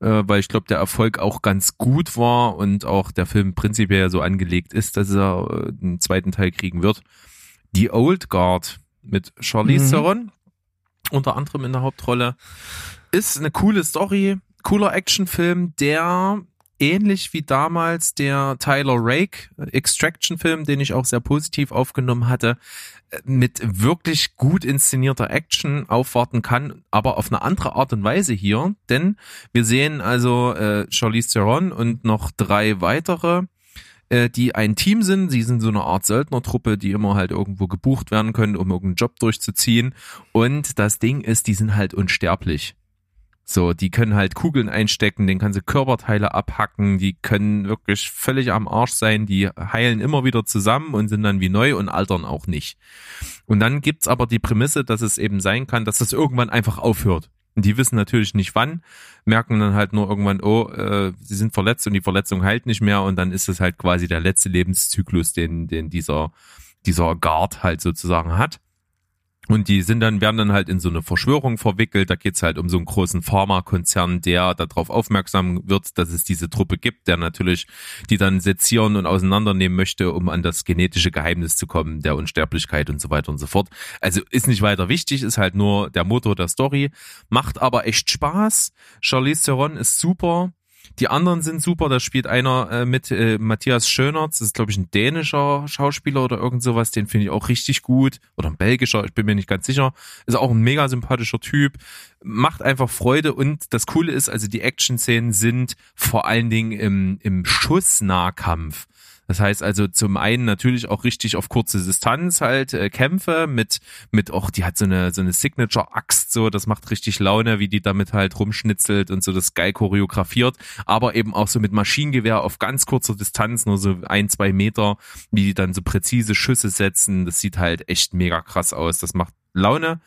äh, weil ich glaube, der Erfolg auch ganz gut war und auch der Film prinzipiell so angelegt ist, dass er äh, einen zweiten Teil kriegen wird. Die Old Guard mit Charlize Mhm. Theron unter anderem in der Hauptrolle ist eine coole Story, cooler Actionfilm, der ähnlich wie damals der Tyler Rake Extraction-Film, den ich auch sehr positiv aufgenommen hatte, mit wirklich gut inszenierter Action aufwarten kann, aber auf eine andere Art und Weise hier, denn wir sehen also äh, Charlize Theron und noch drei weitere, äh, die ein Team sind. Sie sind so eine Art Söldnertruppe, die immer halt irgendwo gebucht werden können, um irgendeinen Job durchzuziehen. Und das Ding ist, die sind halt unsterblich. So, die können halt Kugeln einstecken, den kannst du Körperteile abhacken, die können wirklich völlig am Arsch sein, die heilen immer wieder zusammen und sind dann wie neu und altern auch nicht. Und dann gibt's aber die Prämisse, dass es eben sein kann, dass das irgendwann einfach aufhört. Die wissen natürlich nicht wann, merken dann halt nur irgendwann, oh, äh, sie sind verletzt und die Verletzung heilt nicht mehr und dann ist es halt quasi der letzte Lebenszyklus, den, den dieser, dieser Guard halt sozusagen hat. Und die sind dann, werden dann halt in so eine Verschwörung verwickelt. Da geht's halt um so einen großen Pharmakonzern, der darauf aufmerksam wird, dass es diese Truppe gibt, der natürlich die dann sezieren und auseinandernehmen möchte, um an das genetische Geheimnis zu kommen, der Unsterblichkeit und so weiter und so fort. Also ist nicht weiter wichtig, ist halt nur der Motor der Story, macht aber echt Spaß. Charlize Theron ist super. Die anderen sind super, da spielt einer äh, mit äh, Matthias Schönertz, das ist glaube ich ein dänischer Schauspieler oder irgend sowas, den finde ich auch richtig gut. Oder ein belgischer, ich bin mir nicht ganz sicher. Ist auch ein mega sympathischer Typ, macht einfach Freude und das Coole ist, also die Action-Szenen sind vor allen Dingen im, im Schussnahkampf. Das heißt also zum einen natürlich auch richtig auf kurze Distanz halt äh, Kämpfe mit mit auch die hat so eine so eine Signature Axt so, das macht richtig Laune, wie die damit halt rumschnitzelt und so das geil choreografiert, aber eben auch so mit Maschinengewehr auf ganz kurzer Distanz, nur so ein zwei Meter, wie die dann so präzise Schüsse setzen. Das sieht halt echt mega krass aus. Das macht Laune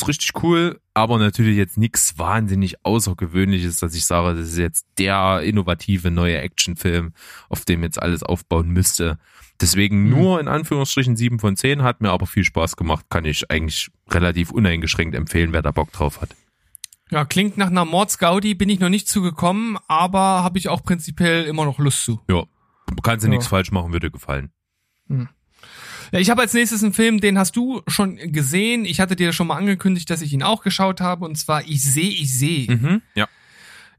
ist richtig cool, aber natürlich jetzt nichts wahnsinnig Außergewöhnliches, dass ich sage, das ist jetzt der innovative neue Actionfilm, auf dem jetzt alles aufbauen müsste. Deswegen nur in Anführungsstrichen 7 von 10, hat mir aber viel Spaß gemacht, kann ich eigentlich relativ uneingeschränkt empfehlen, wer da Bock drauf hat. Ja, klingt nach einer Mordsgaudi, bin ich noch nicht zugekommen, aber habe ich auch prinzipiell immer noch Lust zu. Ja, kannst du Ja. nichts falsch machen, würde gefallen. Ja, ich habe als nächstes einen Film, den hast du schon gesehen. Ich hatte dir schon mal angekündigt, dass ich ihn auch geschaut habe, und zwar Ich sehe, ich sehe. Mhm. Ja.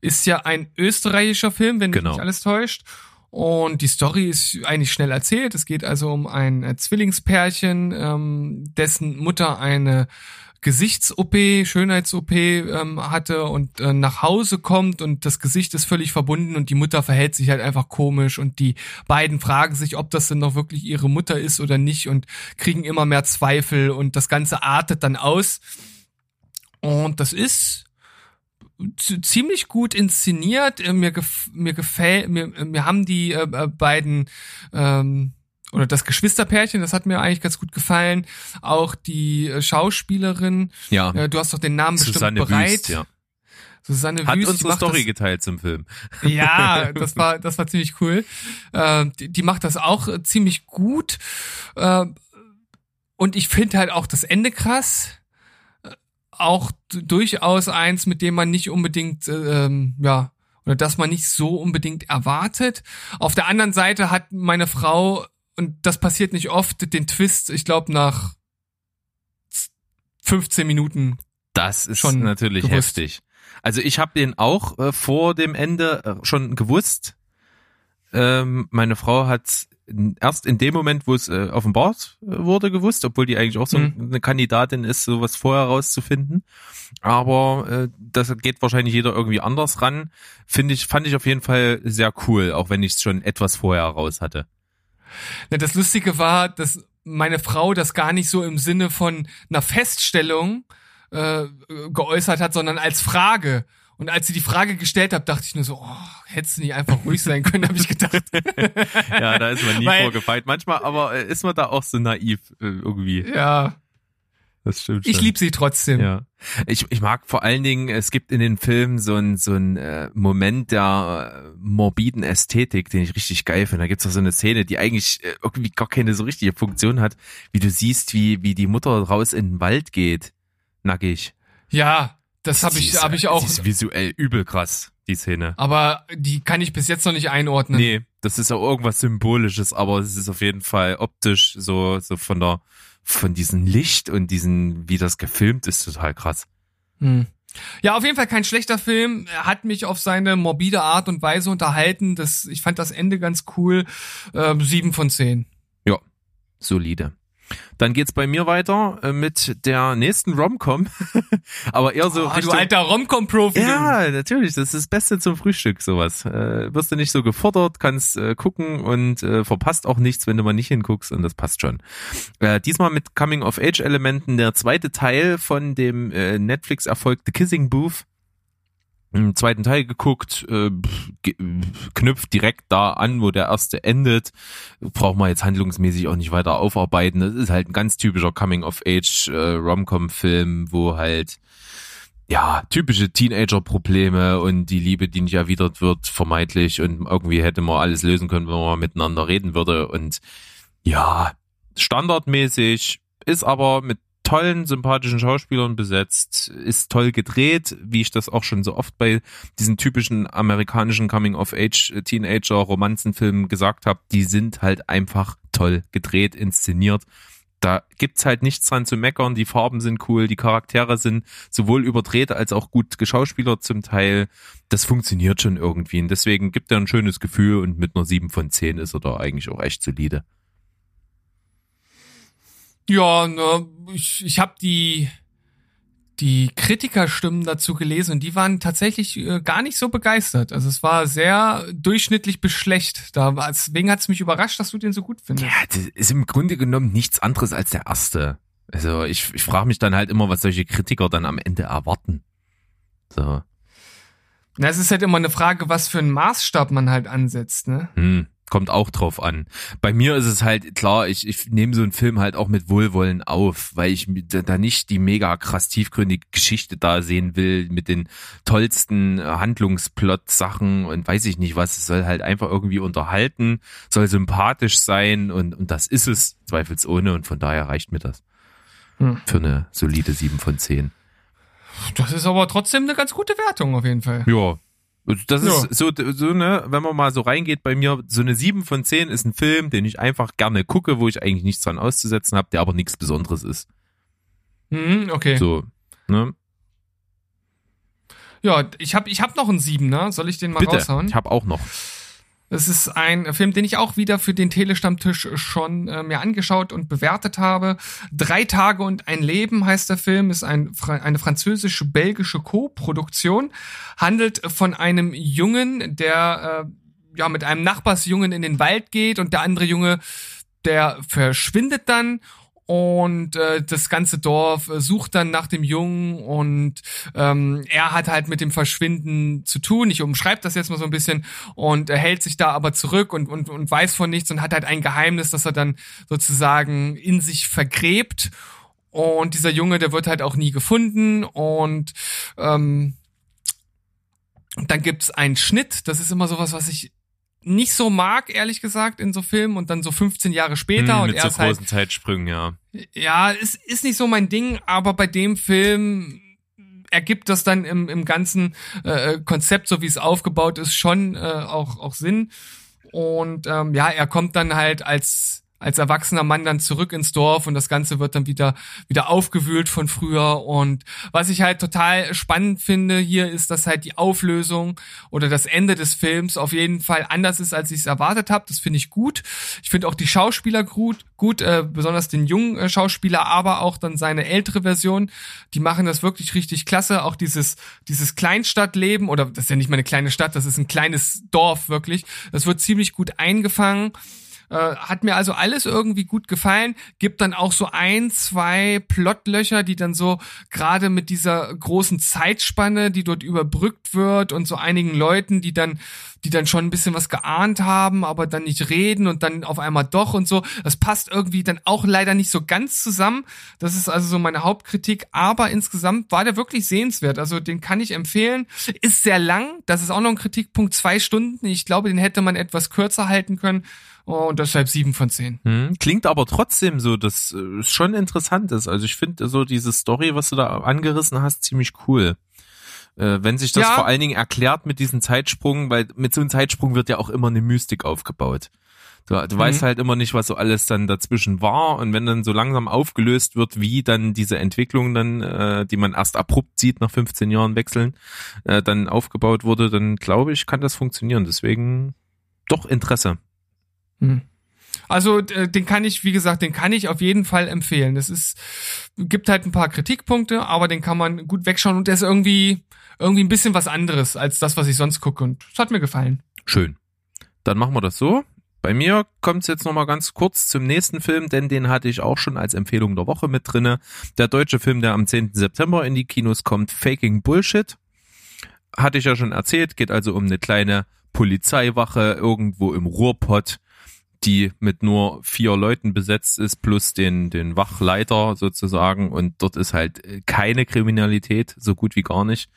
Ist ja ein österreichischer Film, wenn mich Genau. nicht alles täuscht. Und die Story ist eigentlich schnell erzählt. Es geht also um ein äh, Zwillingspärchen, ähm, dessen Mutter eine Gesichts-OP, Schönheits-OP ähm, hatte und äh, nach Hause kommt und das Gesicht ist völlig verbunden und die Mutter verhält sich halt einfach komisch und die beiden fragen sich, ob das denn noch wirklich ihre Mutter ist oder nicht und kriegen immer mehr Zweifel und das Ganze artet dann aus. Und das ist ziemlich gut inszeniert. Äh, Mir, gef mir gefällt, mir, mir haben die äh, äh, beiden ähm, oder das Geschwisterpärchen, das hat mir eigentlich ganz gut gefallen. Auch die äh, Schauspielerin, Ja. äh, du hast doch den Namen Susanne bestimmt bereit. Wüst, ja. Susanne Hat Wüst, unsere Story das, geteilt zum Film. ja, das war, das war ziemlich cool. Äh, die, die macht das auch äh, ziemlich gut. Äh, und ich finde halt auch das Ende krass. Äh, Auch durchaus eins, mit dem man nicht unbedingt, äh, ähm, ja, oder das man nicht so unbedingt erwartet. Auf der anderen Seite hat meine Frau, und das passiert nicht oft, den Twist, ich glaube, nach 15 Minuten. Das ist Schon natürlich gewusst. heftig. Also ich habe den auch äh, vor dem Ende äh, schon gewusst. Ähm, meine Frau hat erst in dem Moment, wo es äh, offenbart äh, wurde, gewusst, obwohl die eigentlich auch so Mhm. eine Kandidatin ist, sowas vorher rauszufinden. Aber äh, das geht wahrscheinlich jeder irgendwie anders ran. Finde ich, fand ich auf jeden Fall sehr cool, auch wenn ich es schon etwas vorher raus hatte. Das Lustige war, dass meine Frau das gar nicht so im Sinne von einer Feststellung äh, geäußert hat, sondern als Frage. Und als sie die Frage gestellt hat, dachte ich nur so, oh, hättest du nicht einfach ruhig sein können, habe ich gedacht. Ja, da ist man nie Weil- vorgefeilt. Manchmal aber äh, ist man da auch so naiv äh, irgendwie. ja, Das stimmt ich schon. lieb sie trotzdem. Ja. Ich, ich mag vor allen Dingen, es gibt in den Filmen so ein so ein äh, Moment der äh, morbiden Ästhetik, den ich richtig geil finde. Da gibt's auch so eine Szene, die eigentlich äh, irgendwie gar keine so richtige Funktion hat, wie du siehst, wie, wie die Mutter raus in den Wald geht. Nackig. Ja, das habe ich, hab ich auch. Die ist visuell übel krass, die Szene. Aber die kann ich bis jetzt noch nicht einordnen. Nee, das ist auch irgendwas Symbolisches, aber es ist auf jeden Fall optisch so, so von der, von diesem Licht und diesen, wie das gefilmt ist, total krass. Hm. Ja, auf jeden Fall kein schlechter Film. Er hat mich auf seine morbide Art und Weise unterhalten. Das, ich fand das Ende ganz cool. Ähm, sieben von zehn. solide. Dann geht's bei mir weiter äh, mit der nächsten Romcom, aber eher so oh, du Richtung- alter Romcom-Profi. du. Ja, natürlich, das ist das Beste zum Frühstück, sowas. Äh, wirst du nicht so gefordert, kannst äh, gucken und äh, verpasst auch nichts, wenn du mal nicht hinguckst und das passt schon. Äh, diesmal mit Coming-of-Age-Elementen, der zweite Teil von dem äh, Netflix-Erfolg The Kissing Booth. Im zweiten Teil geguckt, äh, knüpft direkt da an, wo der erste endet. Braucht man jetzt handlungsmäßig auch nicht weiter aufarbeiten. Das ist halt ein ganz typischer Coming-of-Age äh, Rom-Com-Film, wo halt ja, typische Teenager-Probleme und die Liebe, die nicht erwidert wird, vermeintlich und irgendwie hätte man alles lösen können, wenn man miteinander reden würde und ja, standardmäßig, ist aber mit tollen, sympathischen Schauspielern besetzt, ist toll gedreht, wie ich das auch schon so oft bei diesen typischen amerikanischen Coming-of-Age-Teenager-Romanzenfilmen gesagt habe, die sind halt einfach toll gedreht, inszeniert da gibt's halt nichts dran zu meckern. Die Farben sind cool, die Charaktere sind sowohl überdreht als auch gut geschauspielert zum Teil. Das funktioniert schon irgendwie. Und deswegen gibt er ein schönes Gefühl und mit einer 7 von 10 ist er da eigentlich auch echt solide. Ja, ne, ich, ich habe die die Kritikerstimmen dazu gelesen und die waren tatsächlich äh, gar nicht so begeistert. Also es war sehr durchschnittlich beschlecht. Da war- deswegen hat es mich überrascht, dass du den so gut findest. Ja, das ist im Grunde genommen nichts anderes als der erste. Also ich, ich frage mich dann halt immer, was solche Kritiker dann am Ende erwarten. So, Na, es ist halt immer eine Frage, was für einen Maßstab man halt ansetzt, ne? hm, kommt auch drauf an. Bei mir ist es halt klar, ich, ich nehme so einen Film halt auch mit Wohlwollen auf, weil ich da nicht die mega krass tiefgründige Geschichte da sehen will mit den tollsten äh, Handlungsplot-Sachen und weiß ich nicht was. Es soll halt einfach irgendwie unterhalten, soll sympathisch sein und, und das ist es zweifelsohne und von daher reicht mir das. Hm. Für eine solide 7 von 10. Das ist aber trotzdem eine ganz gute Wertung auf jeden Fall. Ja. Das Ja. ist so, so, ne, wenn man mal so reingeht bei mir, so eine 7 von 10 ist ein Film, den ich einfach gerne gucke, wo ich eigentlich nichts dran auszusetzen habe, der aber nichts Besonderes ist. Mhm, okay. So, ne? Ja, ich habe ich hab noch einen Siebener. Soll ich den mal Bitte, raushauen? ich habe auch noch. Es ist ein Film, den ich auch wieder für den Telestammtisch schon äh, mir angeschaut und bewertet habe. Drei Tage und ein Leben heißt der Film, ist ein, eine französische-belgische Co-Produktion, handelt von einem Jungen, der äh, ja mit einem Nachbarsjungen in den Wald geht und der andere Junge, der verschwindet dann und äh, das ganze Dorf äh, sucht dann nach dem Jungen und ähm, er hat halt mit dem Verschwinden zu tun. Ich umschreibe das jetzt mal so ein bisschen und er hält sich da aber zurück und, und, und weiß von nichts und hat halt ein Geheimnis, das er dann sozusagen in sich vergräbt. Und dieser Junge, der wird halt auch nie gefunden und ähm, dann gibt's einen Schnitt. Das ist immer sowas, was ich nicht so mag, ehrlich gesagt, in so Filmen und dann so 15 Jahre später. Hm, und mit so er ist halt, großen Zeitsprüngen, ja. ja, es ist nicht so mein Ding, aber bei dem Film ergibt das dann im, im ganzen äh, Konzept, so wie es aufgebaut ist, schon äh, auch, auch Sinn. Und ähm, ja, er kommt dann halt als als erwachsener Mann dann zurück ins Dorf und das Ganze wird dann wieder, wieder aufgewühlt von früher. Und was ich halt total spannend finde hier ist, dass halt die Auflösung oder das Ende des Films auf jeden Fall anders ist, als ich es erwartet habe. Das finde ich gut. Ich finde auch die Schauspieler gut, gut, äh, besonders den jungen äh, Schauspieler, aber auch dann seine ältere Version. Die machen das wirklich richtig klasse. Auch dieses, dieses Kleinstadtleben oder das ist ja nicht mal eine kleine Stadt, das ist ein kleines Dorf wirklich. Das wird ziemlich gut eingefangen. Äh, hat mir also alles irgendwie gut gefallen. Gibt dann auch so ein, zwei Plotlöcher, die dann so gerade mit dieser großen Zeitspanne, die dort überbrückt wird und so einigen Leuten, die dann die dann schon ein bisschen was geahnt haben, aber dann nicht reden und dann auf einmal doch und so. Das passt irgendwie dann auch leider nicht so ganz zusammen. Das ist also so meine Hauptkritik. Aber insgesamt war der wirklich sehenswert. Also den kann ich empfehlen. Ist sehr lang. Das ist auch noch ein Kritikpunkt. Zwei Stunden. Ich glaube, den hätte man etwas kürzer halten können. Und deshalb sieben von zehn. Hm, klingt aber trotzdem so, dass äh, es schon interessant ist. Also ich finde so diese Story, was du da angerissen hast, ziemlich cool. Äh, wenn sich das Ja. vor allen Dingen erklärt mit diesen Zeitsprung, weil mit so einem Zeitsprung wird ja auch immer eine Mystik aufgebaut. Du, du weißt Mhm. halt immer nicht, was so alles dann dazwischen war und wenn dann so langsam aufgelöst wird, wie dann diese Entwicklung dann, äh, die man erst abrupt sieht nach 15 Jahren wechseln, äh, dann aufgebaut wurde, dann glaube ich, kann das funktionieren. Deswegen doch Interesse. Hm. Also äh, den kann ich, wie gesagt, den kann ich auf jeden Fall empfehlen. Es ist gibt halt ein paar Kritikpunkte, aber den kann man gut wegschauen und der ist irgendwie irgendwie ein bisschen was anderes als das, was ich sonst gucke und es hat mir gefallen. Schön. Dann machen wir das so. Bei mir kommt's jetzt noch mal ganz kurz zum nächsten Film, denn den hatte ich auch schon als Empfehlung der Woche mit drinne. Der deutsche Film, der am 10. September in die Kinos kommt, Faking Bullshit. Hatte ich ja schon erzählt, geht also um eine kleine Polizeiwache irgendwo im Ruhrpott, die mit nur vier Leuten besetzt ist, plus den, den Wachleiter sozusagen. Und dort ist halt äh, keine Kriminalität, so gut wie gar nicht.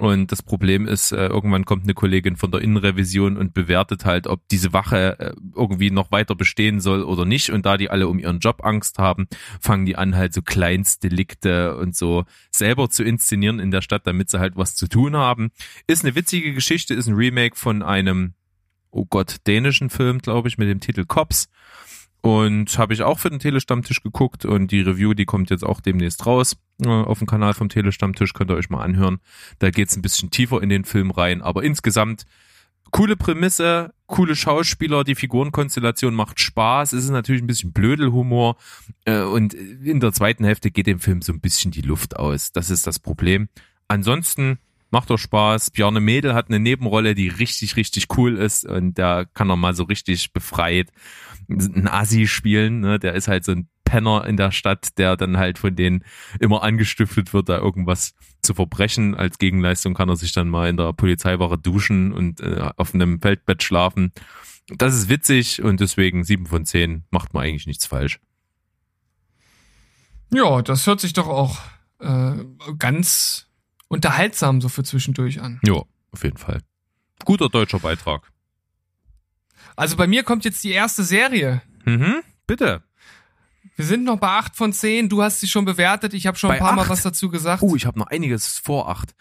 Und das Problem ist, äh, irgendwann kommt eine Kollegin von der Innenrevision und bewertet halt, ob diese Wache äh, irgendwie noch weiter bestehen soll oder nicht. Und da die alle um ihren Job Angst haben, fangen die an, halt so Kleinstdelikte und so selber zu inszenieren in der Stadt, damit sie halt was zu tun haben. Ist eine witzige Geschichte, ist ein Remake von einem, oh Gott, dänischen Film, glaube ich, mit dem Titel Cops. Und habe ich auch für den Telestammtisch geguckt und die Review, die kommt jetzt auch demnächst raus äh, auf dem Kanal vom Telestammtisch, könnt ihr euch mal anhören. Da geht's ein bisschen tiefer in den Film rein, aber insgesamt coole Prämisse, coole Schauspieler, die Figurenkonstellation macht Spaß, es ist natürlich ein bisschen Blödelhumor äh, und in der zweiten Hälfte geht dem Film so ein bisschen die Luft aus. Das ist das Problem. Ansonsten macht er Spaß. Bjarne Mädel hat eine Nebenrolle, die richtig, richtig cool ist und da kann er mal so richtig befreit ein Assi spielen. Ne? Der ist halt so ein Penner in der Stadt, der dann halt von denen immer angestiftet wird, da irgendwas zu verbrechen. Als Gegenleistung kann er sich dann mal in der Polizeiwache duschen und äh, auf einem Feldbett schlafen. Das ist witzig und deswegen sieben von zehn macht man eigentlich nichts falsch. Ja, das hört sich doch auch äh, ganz unterhaltsam so für zwischendurch an. Ja, auf jeden Fall. Guter deutscher Beitrag. Also bei mir kommt jetzt die erste Serie. Mhm, bitte. Wir sind noch bei acht von zehn. Du hast sie schon bewertet. Ich habe schon ein Bei paar Mal acht? was dazu gesagt. Oh, ich habe noch einiges vor acht.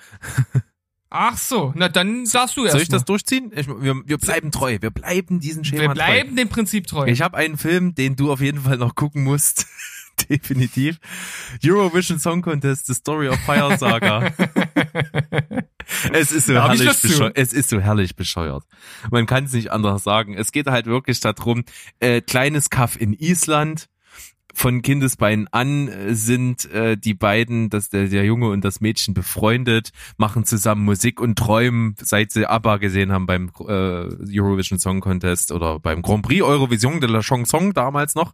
Ach so, na dann sagst du erst Soll ich das mal. durchziehen? Ich, wir, wir bleiben treu. Wir bleiben diesem Schema Wir bleiben dem Prinzip treu. treu. Ich habe einen Film, den du auf jeden Fall noch gucken musst. Definitiv. Eurovision Song Contest, The Story of Fire Saga. es ist so Da herrlich bescheuert. Es ist so herrlich bescheuert. Man kann es nicht anders sagen. Es geht halt wirklich darum, äh, kleines Kaff in Island. Von Kindesbeinen an äh, sind äh, die beiden, das, der, der Junge und das Mädchen befreundet, machen zusammen Musik und träumen, seit sie ABBA gesehen haben beim äh, Eurovision Song Contest oder beim Grand Prix Eurovision de la Chanson damals noch,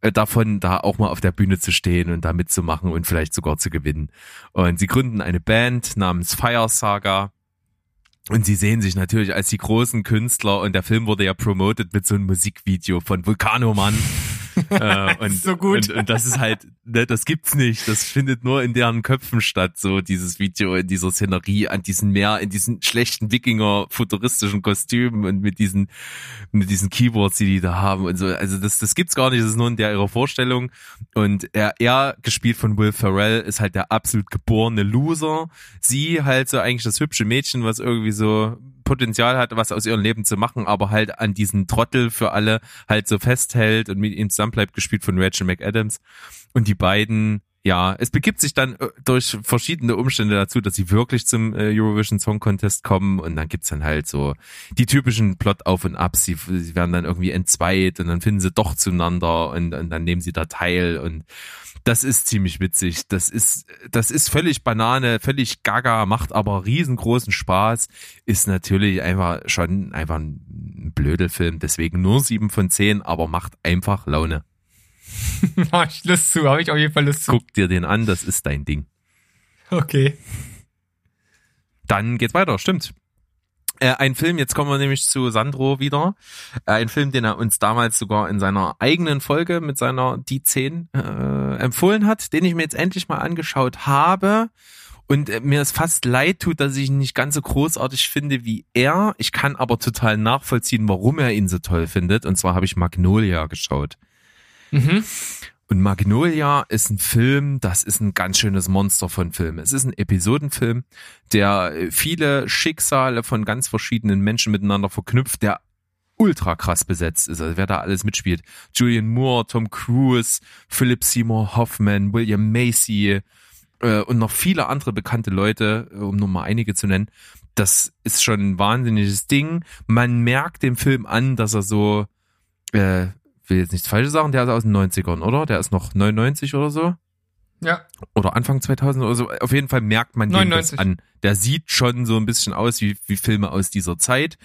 äh, davon da auch mal auf der Bühne zu stehen und da mitzumachen und vielleicht sogar zu gewinnen. Und sie gründen eine Band namens Fire Saga. Und sie sehen sich natürlich als die großen Künstler und der Film wurde ja promoted mit so einem Musikvideo von Vulcano Mann. äh, und, So gut. Und, und das ist halt, ne, das gibt's nicht. Das findet nur in deren Köpfen statt, so dieses Video in dieser Szenerie an diesem Meer, in diesen schlechten Wikinger futuristischen Kostümen und mit diesen, mit diesen Keyboards, die die da haben und so. Also das, das gibt's gar nicht. Das ist nur in der ihrer Vorstellung. Und er, er, gespielt von Will Ferrell, ist halt der absolut geborene Loser. Sie halt so eigentlich das hübsche Mädchen, was irgendwie so Potenzial hat, was aus ihrem Leben zu machen, aber halt an diesen Trottel für alle halt so festhält und mit ihm zusammen bleibt, gespielt von Rachel McAdams. Und die beiden, ja, es begibt sich dann äh, durch verschiedene Umstände dazu, dass sie wirklich zum äh, Eurovision Song Contest kommen und dann gibt's dann halt so die typischen Plot auf und ab. Sie, sie werden dann irgendwie entzweit und dann finden sie doch zueinander und, und dann nehmen sie da teil und das ist ziemlich witzig. Das ist, das ist völlig Banane, völlig gaga, macht aber riesengroßen Spaß. Ist natürlich einfach schon einfach ein Blödelfilm. Deswegen nur sieben von zehn, aber macht einfach Laune. Hab ich Lust zu, habe ich auf jeden Fall Lust zu. Guck dir den an, das ist dein Ding. Okay. Dann geht's weiter, stimmt. Äh, ein Film, jetzt kommen wir nämlich zu Sandro wieder. Äh, ein Film, den er uns damals sogar in seiner eigenen Folge mit seiner Die 10 äh, empfohlen hat, den ich mir jetzt endlich mal angeschaut habe. Und äh, mir es fast leid tut, dass ich ihn nicht ganz so großartig finde wie er. Ich kann aber total nachvollziehen, warum er ihn so toll findet. Und zwar habe ich Magnolia geschaut. Mhm. Und Magnolia ist ein Film, das ist ein ganz schönes Monster von Film. Es ist ein Episodenfilm, der äh, viele Schicksale von ganz verschiedenen Menschen miteinander verknüpft, der ultra krass besetzt ist, also wer da alles mitspielt. Julian Moore, Tom Cruise, Philip Seymour Hoffman, William Macy äh, und noch viele andere bekannte Leute, äh, um nur mal einige zu nennen. Das ist schon ein wahnsinniges Ding. Man merkt dem Film an, dass er so äh, will jetzt nichts Falsches sagen, der ist aus den 90ern, oder? Der ist noch 99 oder so? Ja. Oder Anfang 2000 oder so. Auf jeden Fall merkt man das 99. an. Der sieht schon so ein bisschen aus wie, wie Filme aus dieser Zeit.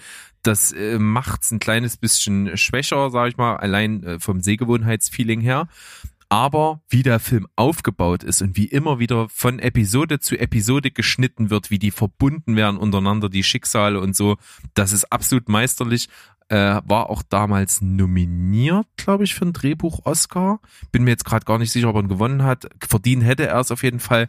Das äh, macht's ein kleines bisschen schwächer, sage ich mal, allein äh, vom Sehgewohnheitsfeeling her. Aber wie der Film aufgebaut ist und wie immer wieder von Episode zu Episode geschnitten wird, wie die verbunden werden untereinander, die Schicksale und so, das ist absolut meisterlich äh, war auch damals nominiert, glaube ich, für ein Drehbuch Oscar. Bin mir jetzt gerade gar nicht sicher, ob er ihn gewonnen hat. Verdient hätte er es auf jeden Fall.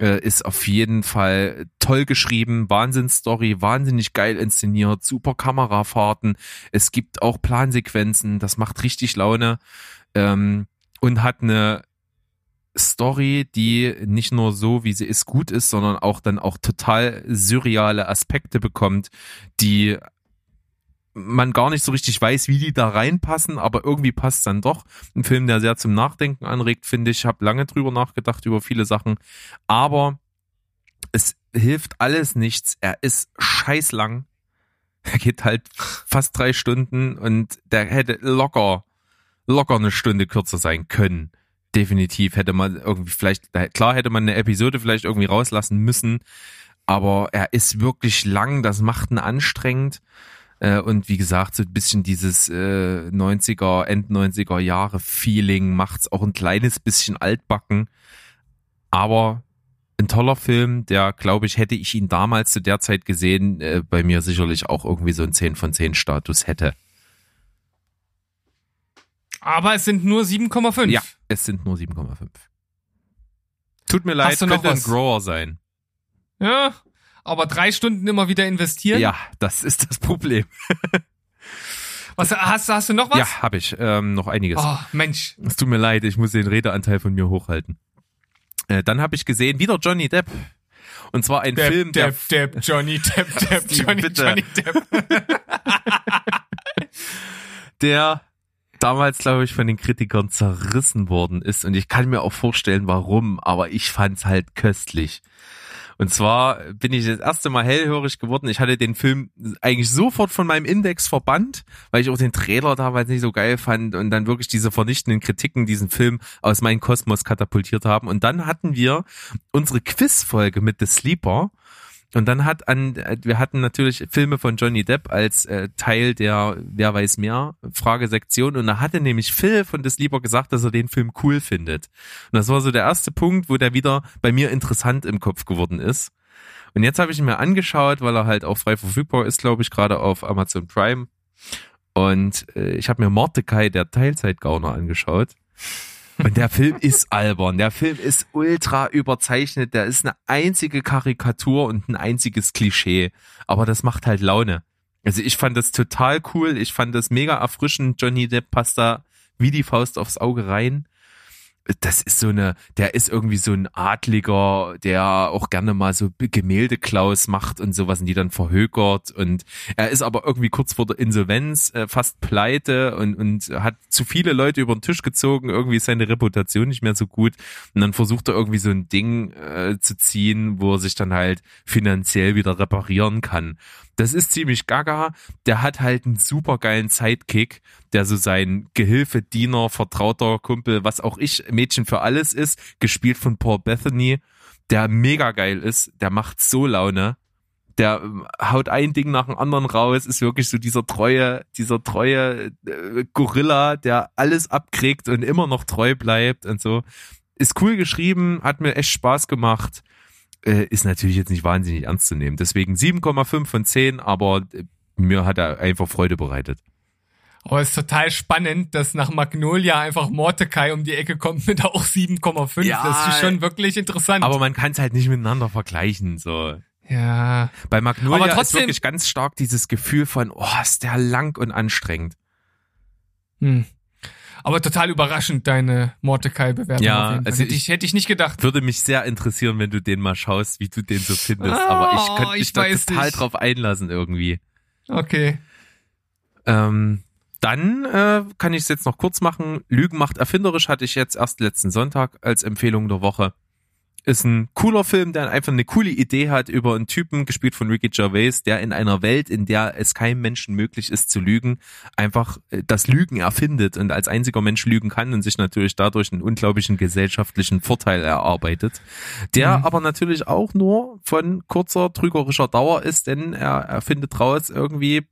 Äh, ist auf jeden Fall toll geschrieben, Wahnsinnsstory, wahnsinnig geil inszeniert, super Kamerafahrten. Es gibt auch Plansequenzen, das macht richtig Laune ähm, und hat eine Story, die nicht nur so, wie sie ist, gut ist, sondern auch dann auch total surreale Aspekte bekommt, die man gar nicht so richtig weiß, wie die da reinpassen, aber irgendwie passt dann doch. Ein Film, der sehr zum Nachdenken anregt, finde ich. Ich habe lange drüber nachgedacht über viele Sachen, aber es hilft alles nichts. Er ist scheiß lang. Er geht halt fast drei Stunden und der hätte locker, locker eine Stunde kürzer sein können. Definitiv hätte man irgendwie vielleicht, klar hätte man eine Episode vielleicht irgendwie rauslassen müssen, aber er ist wirklich lang, das macht ihn anstrengend. Äh, und wie gesagt, so ein bisschen dieses äh, 90er, End 90er Jahre Feeling macht's auch ein kleines bisschen altbacken. Aber ein toller Film, der, glaube ich, hätte ich ihn damals zu der Zeit gesehen, äh, bei mir sicherlich auch irgendwie so ein 10 von 10 Status hätte. Aber es sind nur 7,5. Ja, es sind nur 7,5. Tut mir leid, Hast du noch könnte ein was? Grower sein. Ja. Aber drei Stunden immer wieder investieren? Ja, das ist das Problem. Was, hast, hast du noch was? Ja, habe ich. Ähm, noch einiges. Oh, Mensch. Es tut mir leid, ich muss den Redeanteil von mir hochhalten. Äh, dann habe ich gesehen, wieder Johnny Depp. Und zwar ein Depp, Film, der Depp, Depp, Johnny Depp, Depp, Johnny, bitte. Johnny Depp. der damals, glaube ich, von den Kritikern zerrissen worden ist. Und ich kann mir auch vorstellen, warum, aber ich fand's halt köstlich. Und zwar bin ich das erste Mal hellhörig geworden. Ich hatte den Film eigentlich sofort von meinem Index verbannt, weil ich auch den Trailer damals nicht so geil fand und dann wirklich diese vernichtenden Kritiken diesen Film aus meinem Kosmos katapultiert haben. Und dann hatten wir unsere Quizfolge mit The Sleeper und dann hat an, wir hatten natürlich Filme von Johnny Depp als äh, Teil der Wer weiß mehr Fragesektion und da hatte nämlich Phil von des Lieber gesagt, dass er den Film cool findet. Und das war so der erste Punkt, wo der wieder bei mir interessant im Kopf geworden ist. Und jetzt habe ich ihn mir angeschaut, weil er halt auch frei verfügbar ist, glaube ich, gerade auf Amazon Prime. Und äh, ich habe mir Mordecai, der Teilzeitgauner, angeschaut. Und der Film ist albern. Der Film ist ultra überzeichnet. Der ist eine einzige Karikatur und ein einziges Klischee. Aber das macht halt Laune. Also ich fand das total cool. Ich fand das mega erfrischend. Johnny Depp passt da wie die Faust aufs Auge rein das ist so eine, der ist irgendwie so ein Adliger, der auch gerne mal so Gemäldeklaus macht und sowas und die dann verhökert und er ist aber irgendwie kurz vor der Insolvenz, äh, fast pleite und, und hat zu viele Leute über den Tisch gezogen, irgendwie ist seine Reputation nicht mehr so gut und dann versucht er irgendwie so ein Ding äh, zu ziehen, wo er sich dann halt finanziell wieder reparieren kann. Das ist ziemlich gaga. Der hat halt einen super geilen Sidekick, der so sein Gehilfe, Diener, vertrauter Kumpel, was auch ich, Mädchen für alles ist, gespielt von Paul Bethany, der mega geil ist. Der macht so Laune. Der ähm, haut ein Ding nach dem anderen raus, ist wirklich so dieser treue, dieser treue äh, Gorilla, der alles abkriegt und immer noch treu bleibt und so. Ist cool geschrieben, hat mir echt Spaß gemacht äh, ist natürlich jetzt nicht wahnsinnig ernst zu nehmen. Deswegen 7,5 von 10, aber äh, mir hat er einfach Freude bereitet. Aber es ist total spannend, dass nach Magnolia einfach Mordecai um die Ecke kommt mit auch 7,5. Ja, das ist schon wirklich interessant. Aber man kann es halt nicht miteinander vergleichen, so. Ja. Bei Magnolia aber trotzdem, ist wirklich ganz stark dieses Gefühl von, oh, ist der lang und anstrengend. Hm. Aber total überraschend, deine Mordecai-Bewertung. Ja, also ich, hätte ich nicht gedacht. Würde mich sehr interessieren, wenn du den mal schaust, wie du den so findest. Oh, Aber ich könnte mich da total nicht. drauf einlassen irgendwie. Okay. Ähm, dann äh, kann ich es jetzt noch kurz machen. Lügen macht erfinderisch hatte ich jetzt erst letzten Sonntag als Empfehlung der Woche ist ein cooler Film, der einfach eine coole Idee hat über einen Typen, gespielt von Ricky Gervais, der in einer Welt, in der es keinem Menschen möglich ist zu lügen, einfach äh, das Lügen erfindet und als einziger Mensch lügen kann und sich natürlich dadurch einen unglaublichen gesellschaftlichen Vorteil erarbeitet, der mhm. aber natürlich auch nur von kurzer trügerischer Dauer ist, denn er, er findet raus irgendwie,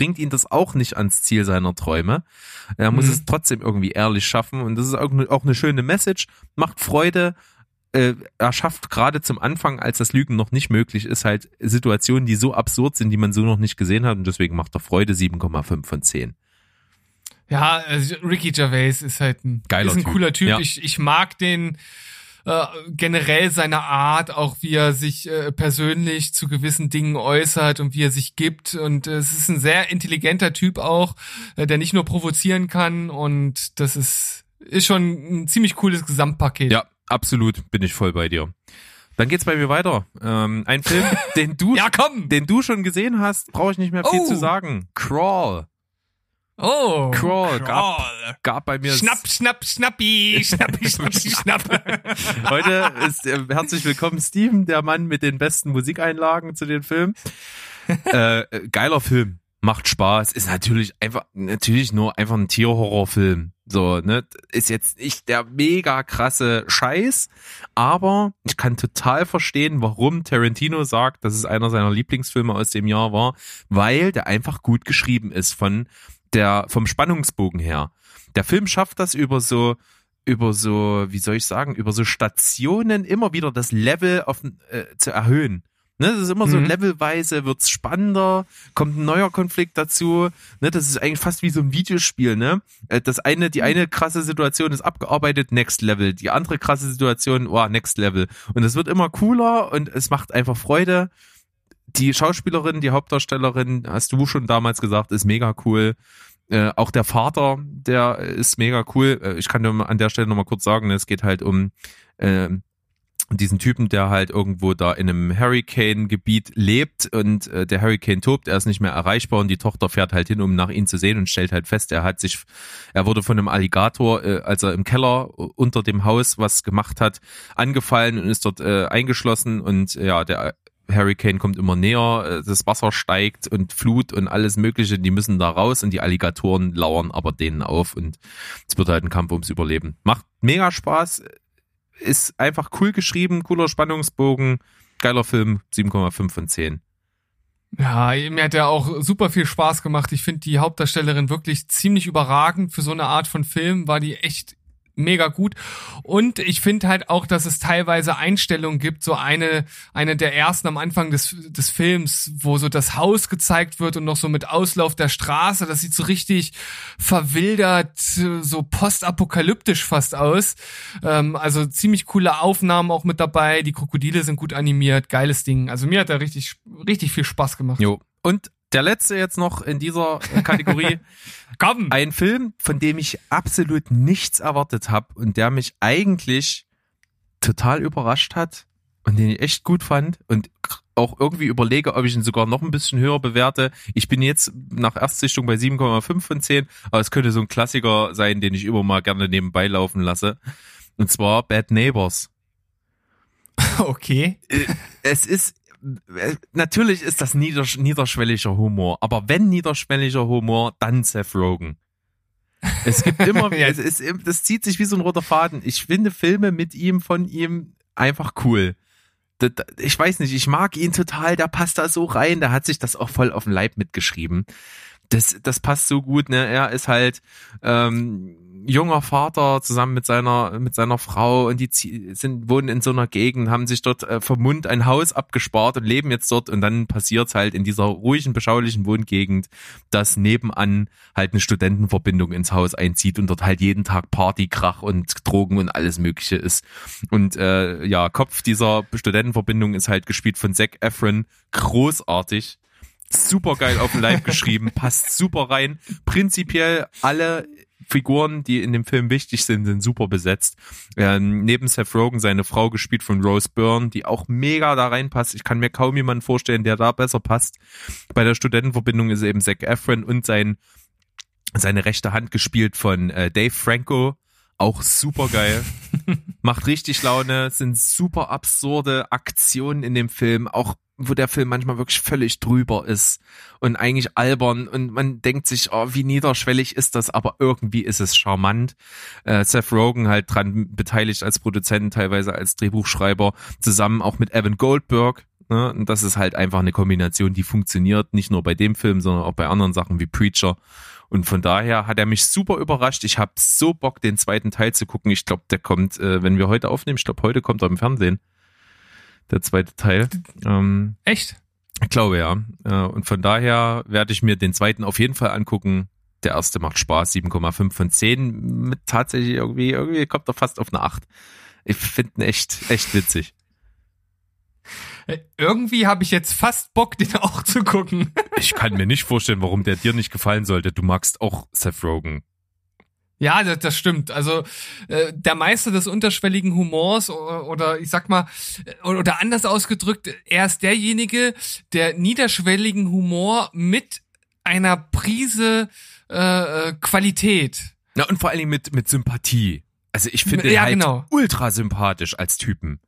bringt ihn das auch nicht ans Ziel seiner Träume. Er muss mhm. es trotzdem irgendwie ehrlich schaffen und das ist auch eine schöne Message, macht Freude, äh, er schafft gerade zum Anfang, als das Lügen noch nicht möglich ist, halt Situationen, die so absurd sind, die man so noch nicht gesehen hat und deswegen macht er Freude 7,5 von 10. Ja, also Ricky Gervais ist halt ein, Geiler ist ein typ. cooler Typ. Ja. Ich, ich mag den äh, generell seine Art, auch wie er sich äh, persönlich zu gewissen Dingen äußert und wie er sich gibt. Und äh, es ist ein sehr intelligenter Typ auch, äh, der nicht nur provozieren kann und das ist, ist schon ein ziemlich cooles Gesamtpaket. Ja, Absolut, bin ich voll bei dir. Dann geht's bei mir weiter. Ähm, ein Film, den du, ja, komm. den du schon gesehen hast, brauche ich nicht mehr viel oh. zu sagen. Crawl. Oh, Crawl, Crawl. Gab, gab bei mir. Schnapp, schnapp, schnappi, schnappi, schnappi, schnapp. Heute ist äh, herzlich willkommen Steven, der Mann mit den besten Musikeinlagen zu den Filmen. Äh, geiler Film, macht Spaß, ist natürlich einfach, natürlich nur einfach ein Tierhorrorfilm. So, ne, ist jetzt nicht der mega krasse Scheiß, aber ich kann total verstehen, warum Tarantino sagt, dass es einer seiner Lieblingsfilme aus dem Jahr war, weil der einfach gut geschrieben ist von der, vom Spannungsbogen her. Der Film schafft das über so, über so, wie soll ich sagen, über so Stationen immer wieder das Level auf, äh, zu erhöhen. Ne, das ist immer mhm. so levelweise, wird's spannender, kommt ein neuer Konflikt dazu. Ne, das ist eigentlich fast wie so ein Videospiel. Ne, äh, das eine, die eine krasse Situation ist abgearbeitet, next level. Die andere krasse Situation, oh, next level. Und es wird immer cooler und es macht einfach Freude. Die Schauspielerin, die Hauptdarstellerin, hast du schon damals gesagt, ist mega cool. Äh, auch der Vater, der ist mega cool. Äh, ich kann dir an der Stelle nochmal kurz sagen, es geht halt um äh, diesen Typen, der halt irgendwo da in einem Hurricane-Gebiet lebt und äh, der Hurricane tobt, er ist nicht mehr erreichbar und die Tochter fährt halt hin, um nach ihm zu sehen und stellt halt fest, er hat sich, er wurde von einem Alligator, äh, als er im Keller unter dem Haus was gemacht hat, angefallen und ist dort äh, eingeschlossen und ja, der Hurricane kommt immer näher, äh, das Wasser steigt und Flut und alles Mögliche, die müssen da raus und die Alligatoren lauern aber denen auf und es wird halt ein Kampf ums Überleben. Macht mega Spaß, ist einfach cool geschrieben, cooler Spannungsbogen, geiler Film, 7,5 von 10. Ja, mir hat ja auch super viel Spaß gemacht. Ich finde die Hauptdarstellerin wirklich ziemlich überragend. Für so eine Art von Film war die echt mega gut. Und ich finde halt auch, dass es teilweise Einstellungen gibt, so eine, eine der ersten am Anfang des, des Films, wo so das Haus gezeigt wird und noch so mit Auslauf der Straße. Das sieht so richtig verwildert, so postapokalyptisch fast aus. Ähm, also ziemlich coole Aufnahmen auch mit dabei. Die Krokodile sind gut animiert. Geiles Ding. Also mir hat er richtig, richtig viel Spaß gemacht. Jo. Und der letzte jetzt noch in dieser Kategorie. Komm. Ein Film, von dem ich absolut nichts erwartet habe und der mich eigentlich total überrascht hat und den ich echt gut fand und auch irgendwie überlege, ob ich ihn sogar noch ein bisschen höher bewerte. Ich bin jetzt nach Erstsichtung bei 7,5 von 10, aber es könnte so ein Klassiker sein, den ich immer mal gerne nebenbei laufen lasse. Und zwar Bad Neighbors. Okay. Äh, Es ist natürlich ist das nieders niederschwelliger Humor, aber wenn niederschwelliger Humor, dann Seth Rogen. Es gibt immer, Ja. es ist, das zieht sich wie so ein roter Faden. Ich finde Filme mit ihm, von ihm einfach cool. Ich weiß nicht, ich mag ihn total, der passt da so rein, der hat sich das auch voll auf den Leib mitgeschrieben. Das, das passt so gut, ne? Er ist halt ähm, junger Vater zusammen mit seiner mit seiner Frau und die sind wohnen in so einer Gegend, haben sich dort äh, vom Mund ein Haus abgespart und leben jetzt dort und dann passiert's halt in dieser ruhigen beschaulichen Wohngegend, dass nebenan halt eine Studentenverbindung ins Haus einzieht und dort halt jeden Tag Party, Krach und Drogen und alles Mögliche ist. Und äh, ja, Kopf dieser Studentenverbindung ist halt gespielt von Zac Efron, großartig super geil auf den Leib geschrieben, passt super rein. Prinzipiell alle Figuren, die in dem Film wichtig sind, sind super besetzt. Ähm, neben Seth Rogen seine Frau gespielt von Rose Byrne, die auch mega da reinpasst. Ich kann mir kaum jemanden vorstellen, der da besser passt. Bei der Studentenverbindung ist eben Zac Efron und sein seine rechte Hand gespielt von äh, Dave Franco, auch super geil. Macht richtig Laune, sind super absurde Aktionen in dem Film, auch wo der Film manchmal wirklich völlig drüber ist und eigentlich albern und man denkt sich, oh, wie niederschwellig ist das, aber irgendwie ist es charmant. Äh, Seth Rogen halt dran beteiligt als Produzent, teilweise als Drehbuchschreiber, zusammen auch mit Evan Goldberg. Ne? Und das ist halt einfach eine Kombination, die funktioniert, nicht nur bei dem Film, sondern auch bei anderen Sachen wie Preacher. Und von daher hat er mich super überrascht. Ich habe so Bock, den zweiten Teil zu gucken. Ich glaube, der kommt, äh, wenn wir heute aufnehmen, ich glaube, heute kommt er im Fernsehen. Der zweite Teil. Ähm, Echt? ich glaube ja. Äh, und von daher werde ich mir den zweiten auf jeden Fall angucken. Der erste macht Spaß, 7,5 von 10. Mit tatsächlich irgendwie, irgendwie kommt er fast auf eine 8. Ich finde ihn echt, echt witzig. Irgendwie habe ich jetzt fast Bock, den auch zu gucken. Ich kann mir nicht vorstellen, warum der dir nicht gefallen sollte. Du magst auch Seth Rogen. Ja, das, das stimmt. Also äh, der Meister des unterschwelligen Humors oder, oder ich sag mal oder anders ausgedrückt, er ist derjenige, der niederschwelligen Humor mit einer Prise äh, äh, Qualität. Na, und vor allen Dingen mit, mit Sympathie. Also ich finde ihn Ja, halt genau. ultra sympathisch als Typen.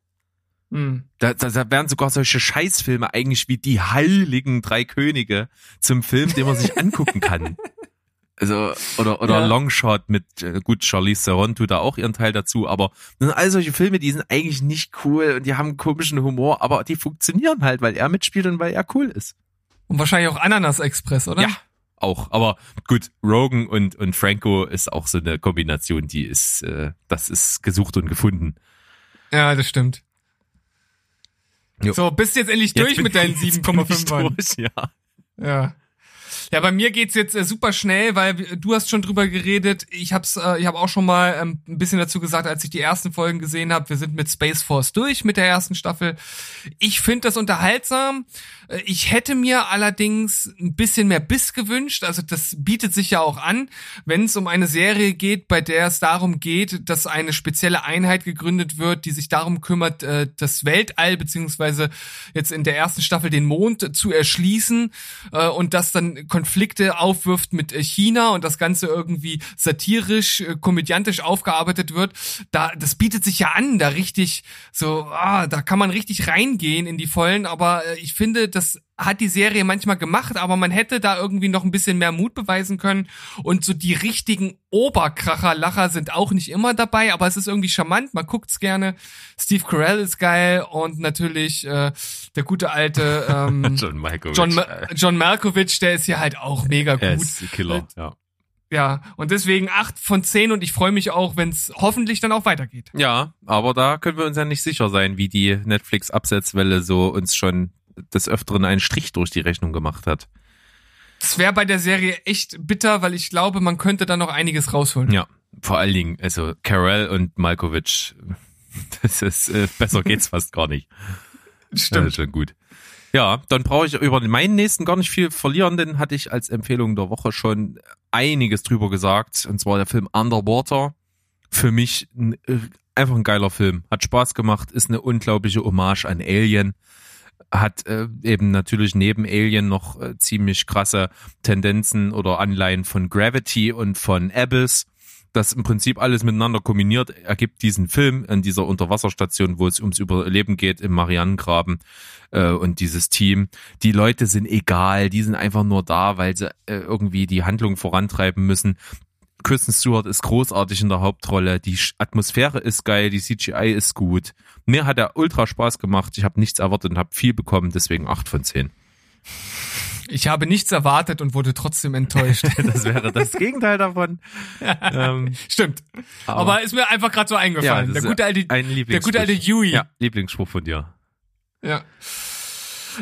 Hm. Da, da, da wären sogar solche Scheißfilme eigentlich wie die heiligen drei Könige zum Film, den man sich angucken kann. Also, oder, oder Ja. Longshot mit, äh, gut, Charlize Theron tut da auch ihren Teil dazu, aber das sind all solche Filme, die sind eigentlich nicht cool und die haben komischen Humor, aber die funktionieren halt, weil er mitspielt und weil er cool ist. Und wahrscheinlich auch Ananas Express, oder? Ja, auch. Aber gut, Rogan und, und Franco ist auch so eine Kombination, die ist, äh, das ist gesucht und gefunden. Ja, das stimmt. Jo. So, bist du jetzt endlich durch mit deinen jetzt bin ich 7,5 Mann. durch, Ja. Ja. Ja, bei mir geht's jetzt äh, super schnell, weil du hast schon drüber geredet. Ich hab's, äh, ich habe auch schon mal ähm, ein bisschen dazu gesagt, als ich die ersten Folgen gesehen habe. Wir sind mit Space Force durch mit der ersten Staffel. Ich finde das unterhaltsam. Äh, ich hätte mir allerdings ein bisschen mehr Biss gewünscht. Also das bietet sich ja auch an, wenn es um eine Serie geht, bei der es darum geht, dass eine spezielle Einheit gegründet wird, die sich darum kümmert, äh, das Weltall beziehungsweise jetzt in der ersten Staffel den Mond zu erschließen äh, und das dann Konflikte aufwirft mit äh, China und das Ganze irgendwie satirisch, äh, komödiantisch aufgearbeitet wird. Da, das bietet sich ja an, da richtig so, ah, da kann man richtig reingehen in die Vollen, aber äh, ich finde, das hat die Serie manchmal gemacht, aber man hätte da irgendwie noch ein bisschen mehr Mut beweisen können. Und so die richtigen Oberkracher-Lacher sind auch nicht immer dabei, aber es ist irgendwie charmant, man guckt's gerne. Steve Carell ist geil und natürlich äh, der gute alte ähm, John Malkovich. John, Ma John Malkovich, der ist hier halt auch mega er gut. ist Killer, ja. Ja, und deswegen acht von zehn und ich freue mich auch, wenn es hoffentlich dann auch weitergeht. Ja, aber da können wir uns ja nicht sicher sein, wie die Netflix-Absetzwelle so uns schon des Öfteren einen Strich durch die Rechnung gemacht hat. Das wäre bei der Serie echt bitter, weil ich glaube, man könnte da noch einiges rausholen. Ja, vor allen Dingen, also Carell und Malkovich, das ist, äh, besser geht's fast gar nicht. Stimmt. Das ist schon gut. Ja, dann brauche ich über meinen nächsten gar nicht viel verlieren, denn hatte ich als Empfehlung der Woche schon einiges drüber gesagt. Und zwar der Film Underwater. Für mich ein, äh, einfach ein geiler Film. Hat Spaß gemacht, ist eine unglaubliche Hommage an Alien. Hat äh, eben natürlich neben Alien noch äh, ziemlich krasse Tendenzen oder Anleihen von Gravity und von Abyss das im Prinzip alles miteinander kombiniert, ergibt diesen Film an dieser Unterwasserstation, wo es ums Überleben geht im Marianengraben äh, und dieses Team. Die Leute sind egal, die sind einfach nur da, weil sie äh, irgendwie die Handlung vorantreiben müssen. Kristen Stewart ist großartig in der Hauptrolle, die Atmosphäre ist geil, die CGI ist gut. Mir hat er ultra Spaß gemacht, ich habe nichts erwartet und habe viel bekommen, deswegen acht von zehn. Ich habe nichts erwartet und wurde trotzdem enttäuscht. das wäre das Gegenteil davon. ähm, Stimmt. Aber, aber, ist mir einfach gerade so eingefallen. Ja, der gute alte, ein der gute alte Yui. Ja, Lieblingsspruch von dir. Ja.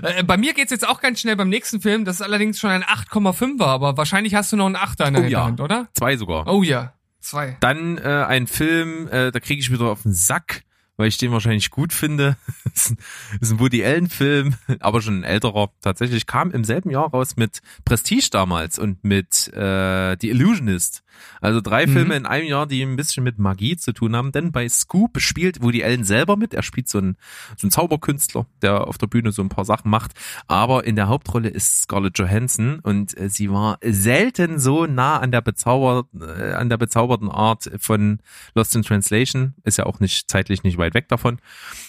Äh, bei mir geht's jetzt auch ganz schnell beim nächsten Film. Das ist allerdings schon ein 8,5er, aber wahrscheinlich hast du noch einen 8er in der oh, ja. Hand, oder? Zwei sogar. Oh ja, zwei. Dann äh, ein Film, äh, da kriege ich wieder auf den Sack weil ich den wahrscheinlich gut finde. das ist ein Woody Allen-Film, aber schon ein älterer. Tatsächlich kam im selben Jahr raus mit Prestige damals und mit äh, The Illusionist. Also drei mhm. Filme in einem Jahr, die ein bisschen mit Magie zu tun haben. Denn bei Scoop spielt Woody Allen selber mit. Er spielt so ein, so ein Zauberkünstler, der auf der Bühne so ein paar Sachen macht. Aber in der Hauptrolle ist Scarlett Johansson und äh, sie war selten so nah an der, bezauber, äh, an der bezauberten Art von Lost in Translation. Ist ja auch nicht zeitlich nicht weit weg davon.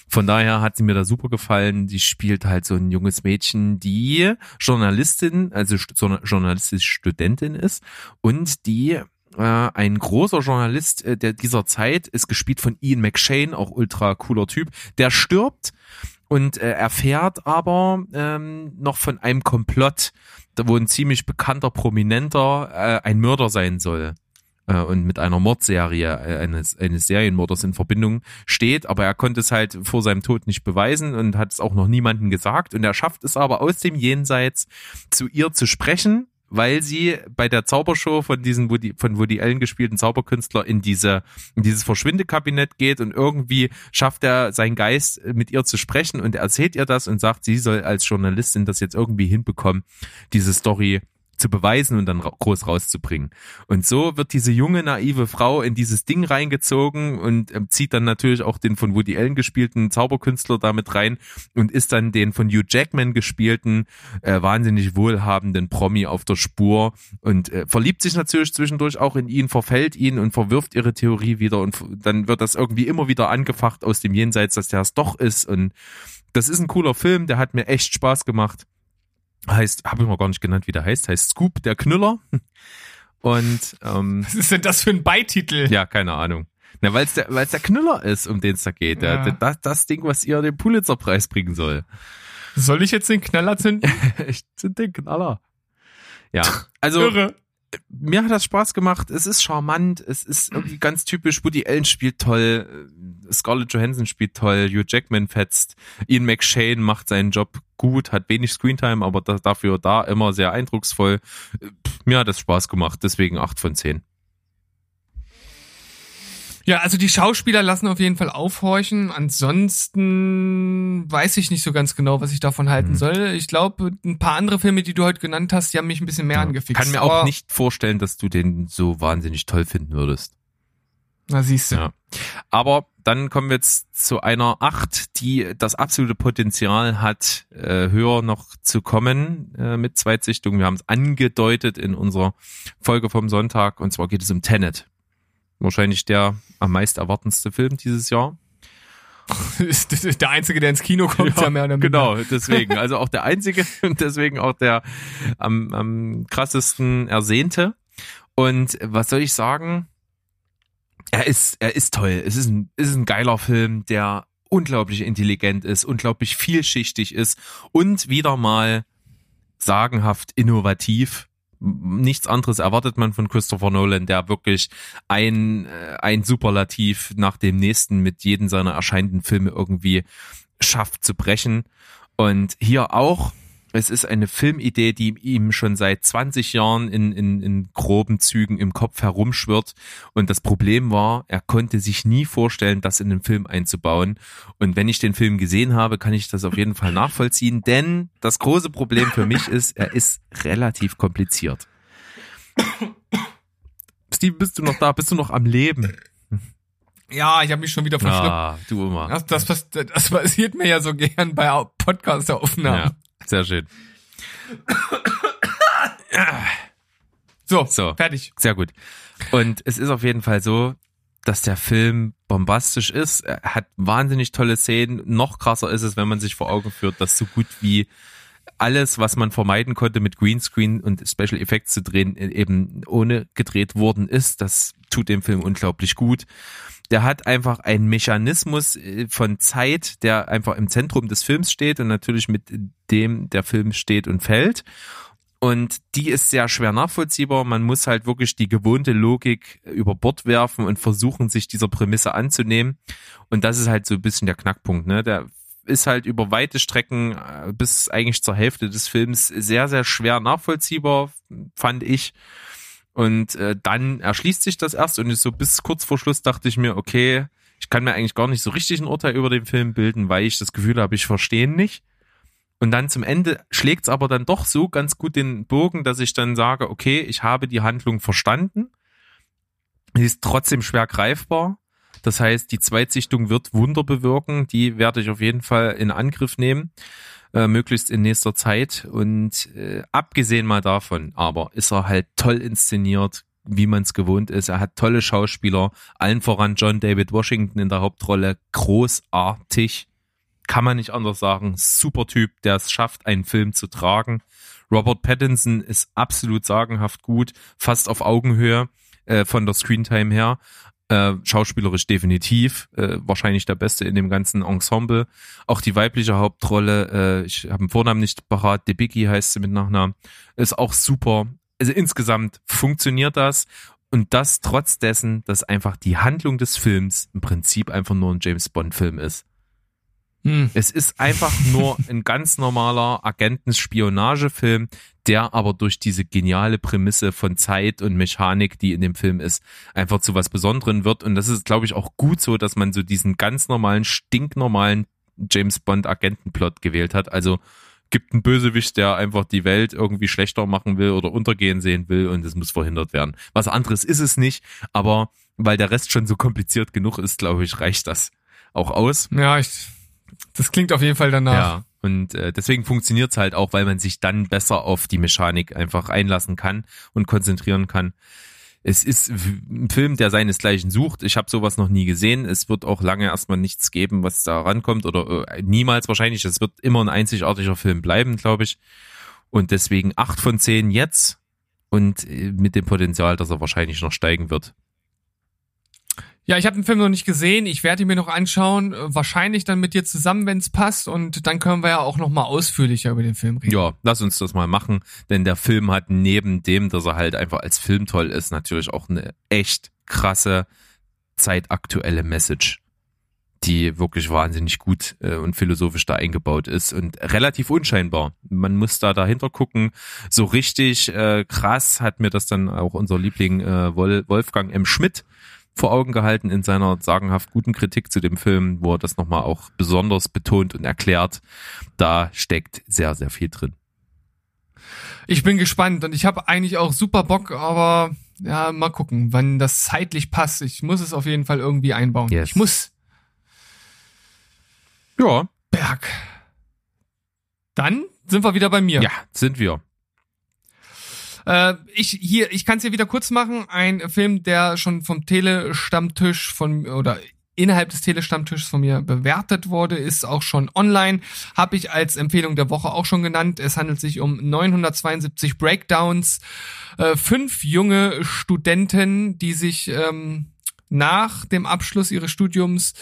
Von daher hat sie mir da super gefallen. Die spielt halt so ein junges Mädchen, die Journalistin, also journalistische Studentin ist und die äh, ein großer Journalist äh, der dieser Zeit ist gespielt von Ian McShane, auch ultra cooler Typ. Der stirbt und äh, erfährt aber ähm, noch von einem Komplott, wo ein ziemlich bekannter Prominenter äh, ein Mörder sein soll. Äh, und mit einer Mordserie eines, eines Serienmorders in Verbindung steht, aber er konnte es halt vor seinem Tod nicht beweisen und hat es auch noch niemandem gesagt. Und er schafft es aber aus dem Jenseits zu ihr zu sprechen weil sie bei der Zaubershow von diesen Woody, von Woody Allen gespielten Zauberkünstler in diese in dieses Verschwindekabinett geht und irgendwie schafft er seinen Geist mit ihr zu sprechen und er erzählt ihr das und sagt, sie soll als Journalistin das jetzt irgendwie hinbekommen, diese Story zu beweisen und dann groß rauszubringen. Und so wird diese junge, naive Frau in dieses Ding reingezogen und äh, zieht dann natürlich auch den von Woody Allen gespielten Zauberkünstler damit rein und ist dann den von Hugh Jackman gespielten, äh, wahnsinnig wohlhabenden Promi auf der Spur und äh, verliebt sich natürlich zwischendurch auch in ihn, verfällt ihn und verwirft ihre Theorie wieder und dann wird das irgendwie immer wieder angefacht aus dem Jenseits, dass der es doch ist und das ist ein cooler Film, der hat mir echt Spaß gemacht heißt, habe ich mal gar nicht genannt, wie der heißt, heißt Scoop, der Knüller. Und ähm, was ist denn das für ein Beititel? Ja, keine Ahnung. Na, weil es der, weil's der Knüller ist, um den es da geht. Ja. Der, das, das Ding, was ihr den Pulitzerpreis bringen soll. Soll ich jetzt den Knaller zünden? ich zünd den Knaller. Ja, also Irre. Mir hat das Spaß gemacht. Es ist charmant. Es ist irgendwie ganz typisch. Woody Allen spielt toll. Scarlett Johansson spielt toll, Hugh Jackman fetzt, Ian McShane macht seinen Job gut, hat wenig Screentime, aber da, dafür da immer sehr eindrucksvoll. Mir hat das Spaß gemacht, deswegen 8 von 10. Ja, also die Schauspieler lassen auf jeden Fall aufhorchen. Ansonsten weiß ich nicht so ganz genau, was ich davon halten Hm. soll. Ich glaube, ein paar andere Filme, die du heute genannt hast, die haben mich ein bisschen mehr angefixt. Kann mir auch nicht vorstellen, dass du den so wahnsinnig toll finden würdest. Na, siehst du. Ja. Aber dann kommen wir jetzt zu einer Acht, die das absolute Potenzial hat, äh, höher noch zu kommen äh, mit Zweitsichtungen. Wir haben es angedeutet in unserer Folge vom Sonntag und zwar geht es um Tenet. Wahrscheinlich der am meist erwartendste Film dieses Jahr. der Einzige, der ins Kino kommt, ja, mehr oder minder. Genau, deswegen. Also auch der einzige und deswegen auch der am, am krassesten ersehnte. Und was soll ich sagen? Er ist, er ist toll. Es ist ein, es ist ein geiler Film, der unglaublich intelligent ist, unglaublich vielschichtig ist und wieder mal sagenhaft innovativ. Nichts anderes erwartet man von Christopher Nolan, der wirklich ein, äh, ein Superlativ nach dem nächsten mit jedem seiner erscheinenden Filme irgendwie schafft zu brechen. Und hier auch, es ist eine Filmidee, die ihm schon seit 20 Jahren in, in, in groben Zügen im Kopf herumschwirrt. Und das Problem war, er konnte sich nie vorstellen, das in den Film einzubauen. Und wenn ich den Film gesehen habe, kann ich das auf jeden Fall nachvollziehen, denn das große Problem für mich ist, er ist relativ kompliziert. Steve, bist du noch da? Bist du noch am Leben? Ja, ich habe mich schon wieder verschluckt. Ah, du immer. Das, das, pass- das passiert mir ja so gern bei Au- Podcast-Aufnahmen. Ja, sehr schön. So, So. fertig. Sehr gut. Und es ist auf jeden Fall so, dass der Film bombastisch ist. Er hat wahnsinnig tolle Szenen. Noch krasser ist es, wenn man sich vor Augen führt, dass so gut wie alles, was man vermeiden konnte, mit Greenscreen und Special Effects zu drehen, eben ohne gedreht worden ist. Das tut dem Film unglaublich gut. Der hat einfach einen Mechanismus äh, von Zeit, der einfach im Zentrum des Films steht und natürlich mit dem der Film steht und fällt. Und die ist sehr schwer nachvollziehbar. Man muss halt wirklich die gewohnte Logik über Bord werfen und versuchen, sich dieser Prämisse anzunehmen. Und das ist halt so ein bisschen der Knackpunkt. Ne? Der ist halt über weite Strecken äh, bis eigentlich zur Hälfte des Films sehr, sehr schwer nachvollziehbar, fand ich. Und äh, dann erschließt sich das erst und ist so bis kurz vor Schluss dachte ich mir, okay, ich kann mir eigentlich gar nicht so richtig ein Urteil über den Film bilden, weil ich das Gefühl habe, ich verstehe ihn nicht. Und dann zum Ende schlägt's aber dann doch so ganz gut den Bogen, dass ich dann sage, okay, ich habe die Handlung verstanden. Sie ist trotzdem schwer greifbar. Das heißt, die Zweitsichtung wird Wunder bewirken. Die werde ich auf jeden Fall in Angriff nehmen, äh, möglichst in nächster Zeit. Und äh, abgesehen mal davon, aber ist er halt toll inszeniert, wie man es gewohnt ist. Er hat tolle Schauspieler, allen voran John David Washington in der Hauptrolle, großartig kann man nicht anders sagen. Super Typ, der es schafft, einen Film zu tragen. Robert Pattinson ist absolut sagenhaft gut, fast auf Augenhöhe äh, von der Screentime her. Äh, schauspielerisch definitiv, äh, wahrscheinlich der Beste in dem ganzen Ensemble. Auch die weibliche Hauptrolle, äh, ich habe den Vornamen nicht parat, Debicki heißt sie mit Nachnamen, ist auch super. Also insgesamt funktioniert das und das trotz dessen, dass einfach die Handlung des Films im Prinzip einfach nur ein James Bond Film ist. Hm. Es ist einfach nur ein ganz normaler Agentenspionagefilm, der aber durch diese geniale Prämisse von Zeit und Mechanik, die in dem Film ist, einfach zu was Besonderem wird. Und das ist, glaube ich, auch gut so, dass man so diesen ganz normalen, stinknormalen James Bond Agentenplot gewählt hat. Also gibt einen Bösewicht, der einfach die Welt irgendwie schlechter machen will oder untergehen sehen will und es muss verhindert werden. Was anderes ist es nicht, aber weil der Rest schon so kompliziert genug ist, glaube ich, reicht das auch aus. Ja, ich, das klingt auf jeden Fall danach. Ja. Und äh, deswegen funktioniert's halt auch, weil man sich dann besser auf die Mechanik einfach einlassen kann und konzentrieren kann. Es ist ein Film, der seinesgleichen sucht. Ich habe sowas noch nie gesehen. Es wird auch lange erstmal nichts geben, was da rankommt oder äh, niemals wahrscheinlich. Es wird immer ein einzigartiger Film bleiben, glaube ich. Und deswegen acht von zehn jetzt und äh, mit dem Potenzial, dass er wahrscheinlich noch steigen wird. Ja, ich habe den Film noch nicht gesehen. Ich werde ihn mir noch anschauen. Äh, Wahrscheinlich dann mit dir zusammen, wenn es passt. Und dann können wir ja auch noch mal ausführlicher über den Film reden. Ja, lass uns das mal machen, denn der Film hat neben dem, dass er halt einfach als Film toll ist, natürlich auch eine echt krasse zeitaktuelle Message. die wirklich wahnsinnig gut äh, und philosophisch da eingebaut ist und relativ unscheinbar. Man muss da dahinter gucken. So richtig äh, krass hat mir das dann auch unser Liebling äh, Wolfgang M. Schmidt vor Augen gehalten in seiner sagenhaft guten Kritik zu dem Film, wo er das nochmal auch besonders betont und erklärt. Da steckt sehr, sehr viel drin. Ich bin gespannt und ich habe eigentlich auch super Bock, aber ja, mal gucken, wann das zeitlich passt. Ich muss es auf jeden Fall irgendwie einbauen. Yes. Ich muss. Ja. Berg. Dann sind wir wieder bei mir. Ja, sind wir. Äh, ich hier, ich kann es hier wieder kurz machen. Ein Film, der schon vom Telestammtisch von oder innerhalb des Telestammtischs von mir bewertet wurde, ist auch schon online. Habe ich als Empfehlung der Woche auch schon genannt. Es handelt sich um 972 Breakdowns. Äh, fünf junge Studenten, die sich ähm, nach dem Abschluss ihres Studiums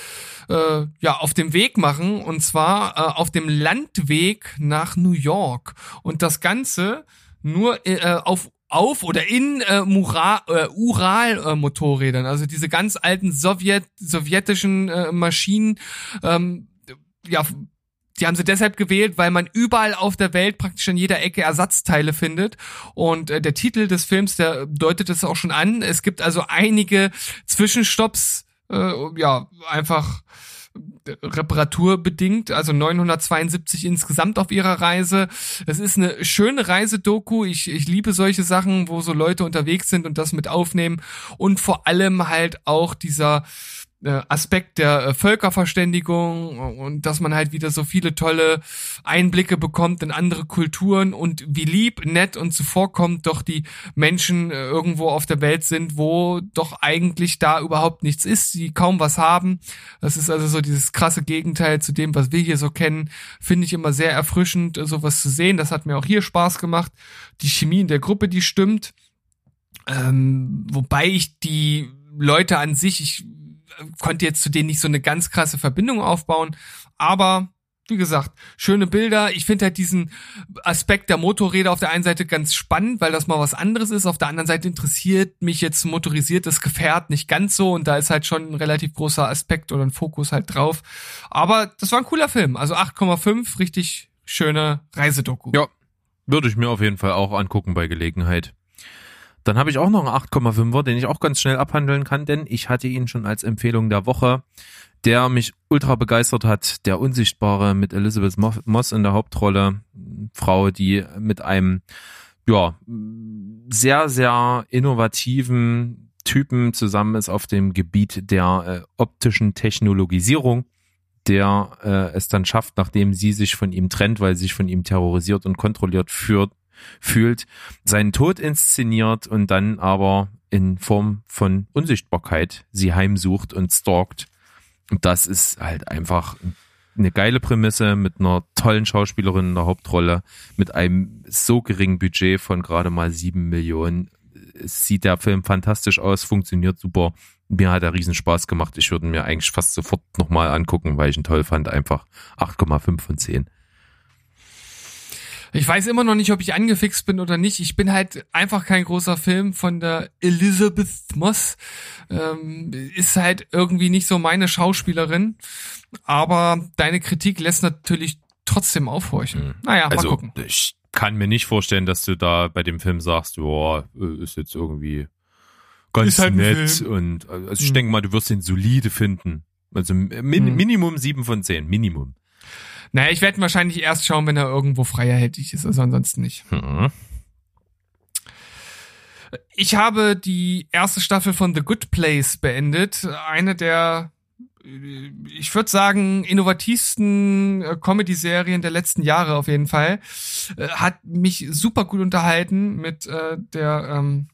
äh, ja auf dem Weg machen und zwar äh, auf dem Landweg nach New York und das Ganze nur äh, auf auf oder in äh, Mura, äh, Ural-Motorrädern, also diese ganz alten Sowjet, sowjetischen äh, Maschinen, ähm, ja, die haben sie deshalb gewählt, weil man überall auf der Welt praktisch an jeder Ecke Ersatzteile findet. Und äh, der Titel des Films, der deutet es auch schon an. Es gibt also einige Zwischenstopps, äh, ja, einfach reparaturbedingt, also 972 insgesamt auf ihrer Reise. Es ist eine schöne Reisedoku. Ich, ich liebe solche Sachen, wo so Leute unterwegs sind und das mit aufnehmen. Und vor allem halt auch dieser Aspekt der äh, Völkerverständigung und dass man halt wieder so viele tolle Einblicke bekommt in andere Kulturen und wie lieb, nett und zuvorkommt doch die Menschen äh, irgendwo auf der Welt sind, wo doch eigentlich da überhaupt nichts ist, die kaum was haben. Das ist also so dieses krasse Gegenteil zu dem, was wir hier so kennen. Finde ich immer sehr erfrischend, sowas zu sehen. Das hat mir auch hier Spaß gemacht. Die Chemie in der Gruppe, die stimmt. Ähm, wobei ich die Leute an sich, ich konnte jetzt zu denen nicht so eine ganz krasse Verbindung aufbauen, aber wie gesagt, schöne Bilder. Ich finde halt diesen Aspekt der Motorräder auf der einen Seite ganz spannend, weil das mal was anderes ist. Auf der anderen Seite interessiert mich jetzt motorisiertes Gefährt nicht ganz so und da ist halt schon ein relativ großer Aspekt oder ein Fokus halt drauf. Aber das war ein cooler Film. Also 8,5, richtig schöne Reisedoku. Ja, würde ich mir auf jeden Fall auch angucken bei Gelegenheit. Dann habe ich auch noch einen 8,5er, den ich auch ganz schnell abhandeln kann, denn ich hatte ihn schon als Empfehlung der Woche, der mich ultra begeistert hat. Der Unsichtbare mit Elizabeth Moss in der Hauptrolle. Frau, die mit einem, ja, sehr, sehr innovativen Typen zusammen ist auf dem Gebiet der äh, optischen Technologisierung der äh, es dann schafft, nachdem sie sich von ihm trennt, weil sie sich von ihm terrorisiert und kontrolliert führt, fühlt, seinen Tod inszeniert und dann aber in Form von Unsichtbarkeit sie heimsucht und stalkt. Und das ist halt einfach eine geile Prämisse mit einer tollen Schauspielerin in der Hauptrolle, mit einem so geringen Budget von gerade mal sieben Millionen. Es sieht der Film fantastisch aus, funktioniert super. Mir hat er riesen Spaß gemacht. Ich würde mir eigentlich fast sofort nochmal angucken, weil ich ihn toll fand. Einfach 8,5 von 10. Ich weiß immer noch nicht, ob ich angefixt bin oder nicht. Ich bin halt einfach kein großer Film von der Elizabeth Moss. Ähm, ist halt irgendwie nicht so meine Schauspielerin. Aber deine Kritik lässt natürlich trotzdem aufhorchen. Mhm. Naja, mal also, gucken. Ich kann mir nicht vorstellen, dass du da bei dem Film sagst, ja, ist jetzt irgendwie ganz halt nett. Und also ich mhm. denke mal, du wirst ihn solide finden. Also min mhm. Minimum sieben von zehn. Minimum. Naja, ich werde wahrscheinlich erst schauen, wenn er irgendwo freierhältig ist, also ansonsten nicht. Mhm. Ich habe die erste Staffel von The Good Place beendet. Eine der, ich würde sagen, innovativsten äh, Comedy-Serien der letzten Jahre auf jeden Fall. Äh, hat mich super gut unterhalten mit äh, der ähm,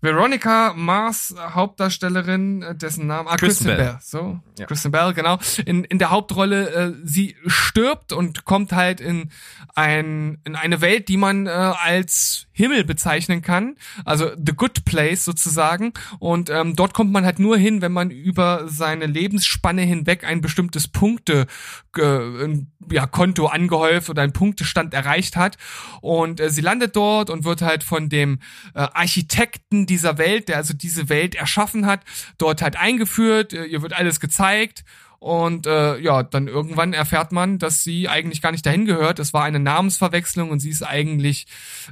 Veronica Mars, Hauptdarstellerin, äh, dessen Name, ah, Kristen, Kristen Bell. Bell. so, ja. Kristen Bell, genau, in, in der Hauptrolle, äh, sie stirbt und kommt halt in ein, in eine Welt, die man äh, als Himmel bezeichnen kann, also the good place sozusagen. Und ähm, dort kommt man halt nur hin, wenn man über seine Lebensspanne hinweg ein bestimmtes Punkte, äh, ja, Konto angehäuft oder einen Punktestand erreicht hat. Und äh, sie landet dort und wird halt von dem äh, Architekten dieser Welt, der also diese Welt erschaffen hat, dort halt eingeführt, ihr wird alles gezeigt und äh, ja, dann irgendwann erfährt man, dass sie eigentlich gar nicht dahin gehört. Es war eine Namensverwechslung und sie ist eigentlich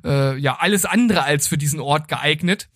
äh, ja alles andere als für diesen Ort geeignet.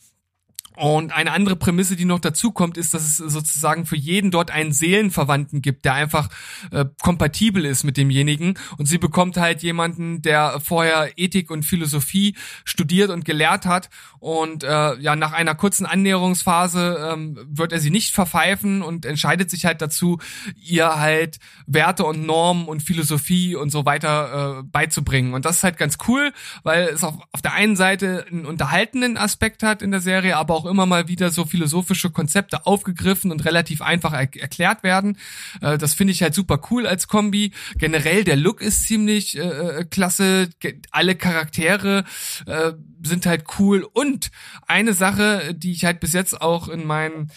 Und eine andere Prämisse, die noch dazu kommt, ist, dass es sozusagen für jeden dort einen Seelenverwandten gibt, der einfach äh, kompatibel ist mit demjenigen. Und sie bekommt halt jemanden, der vorher Ethik und Philosophie studiert und gelehrt hat. Und äh, ja, nach einer kurzen Annäherungsphase ähm, wird er sie nicht verpfeifen und entscheidet sich halt dazu, ihr halt Werte und Normen und Philosophie und so weiter äh, beizubringen. Und das ist halt ganz cool, weil es auf, auf der einen Seite einen unterhaltenden Aspekt hat in der Serie, aber auch immer mal wieder so philosophische Konzepte aufgegriffen und relativ einfach er erklärt werden. Äh, das finde ich halt super cool als Kombi. Generell der Look ist ziemlich äh, äh klasse. Alle Charaktere äh, sind halt cool. Und eine Sache, die ich halt bis jetzt auch in meinen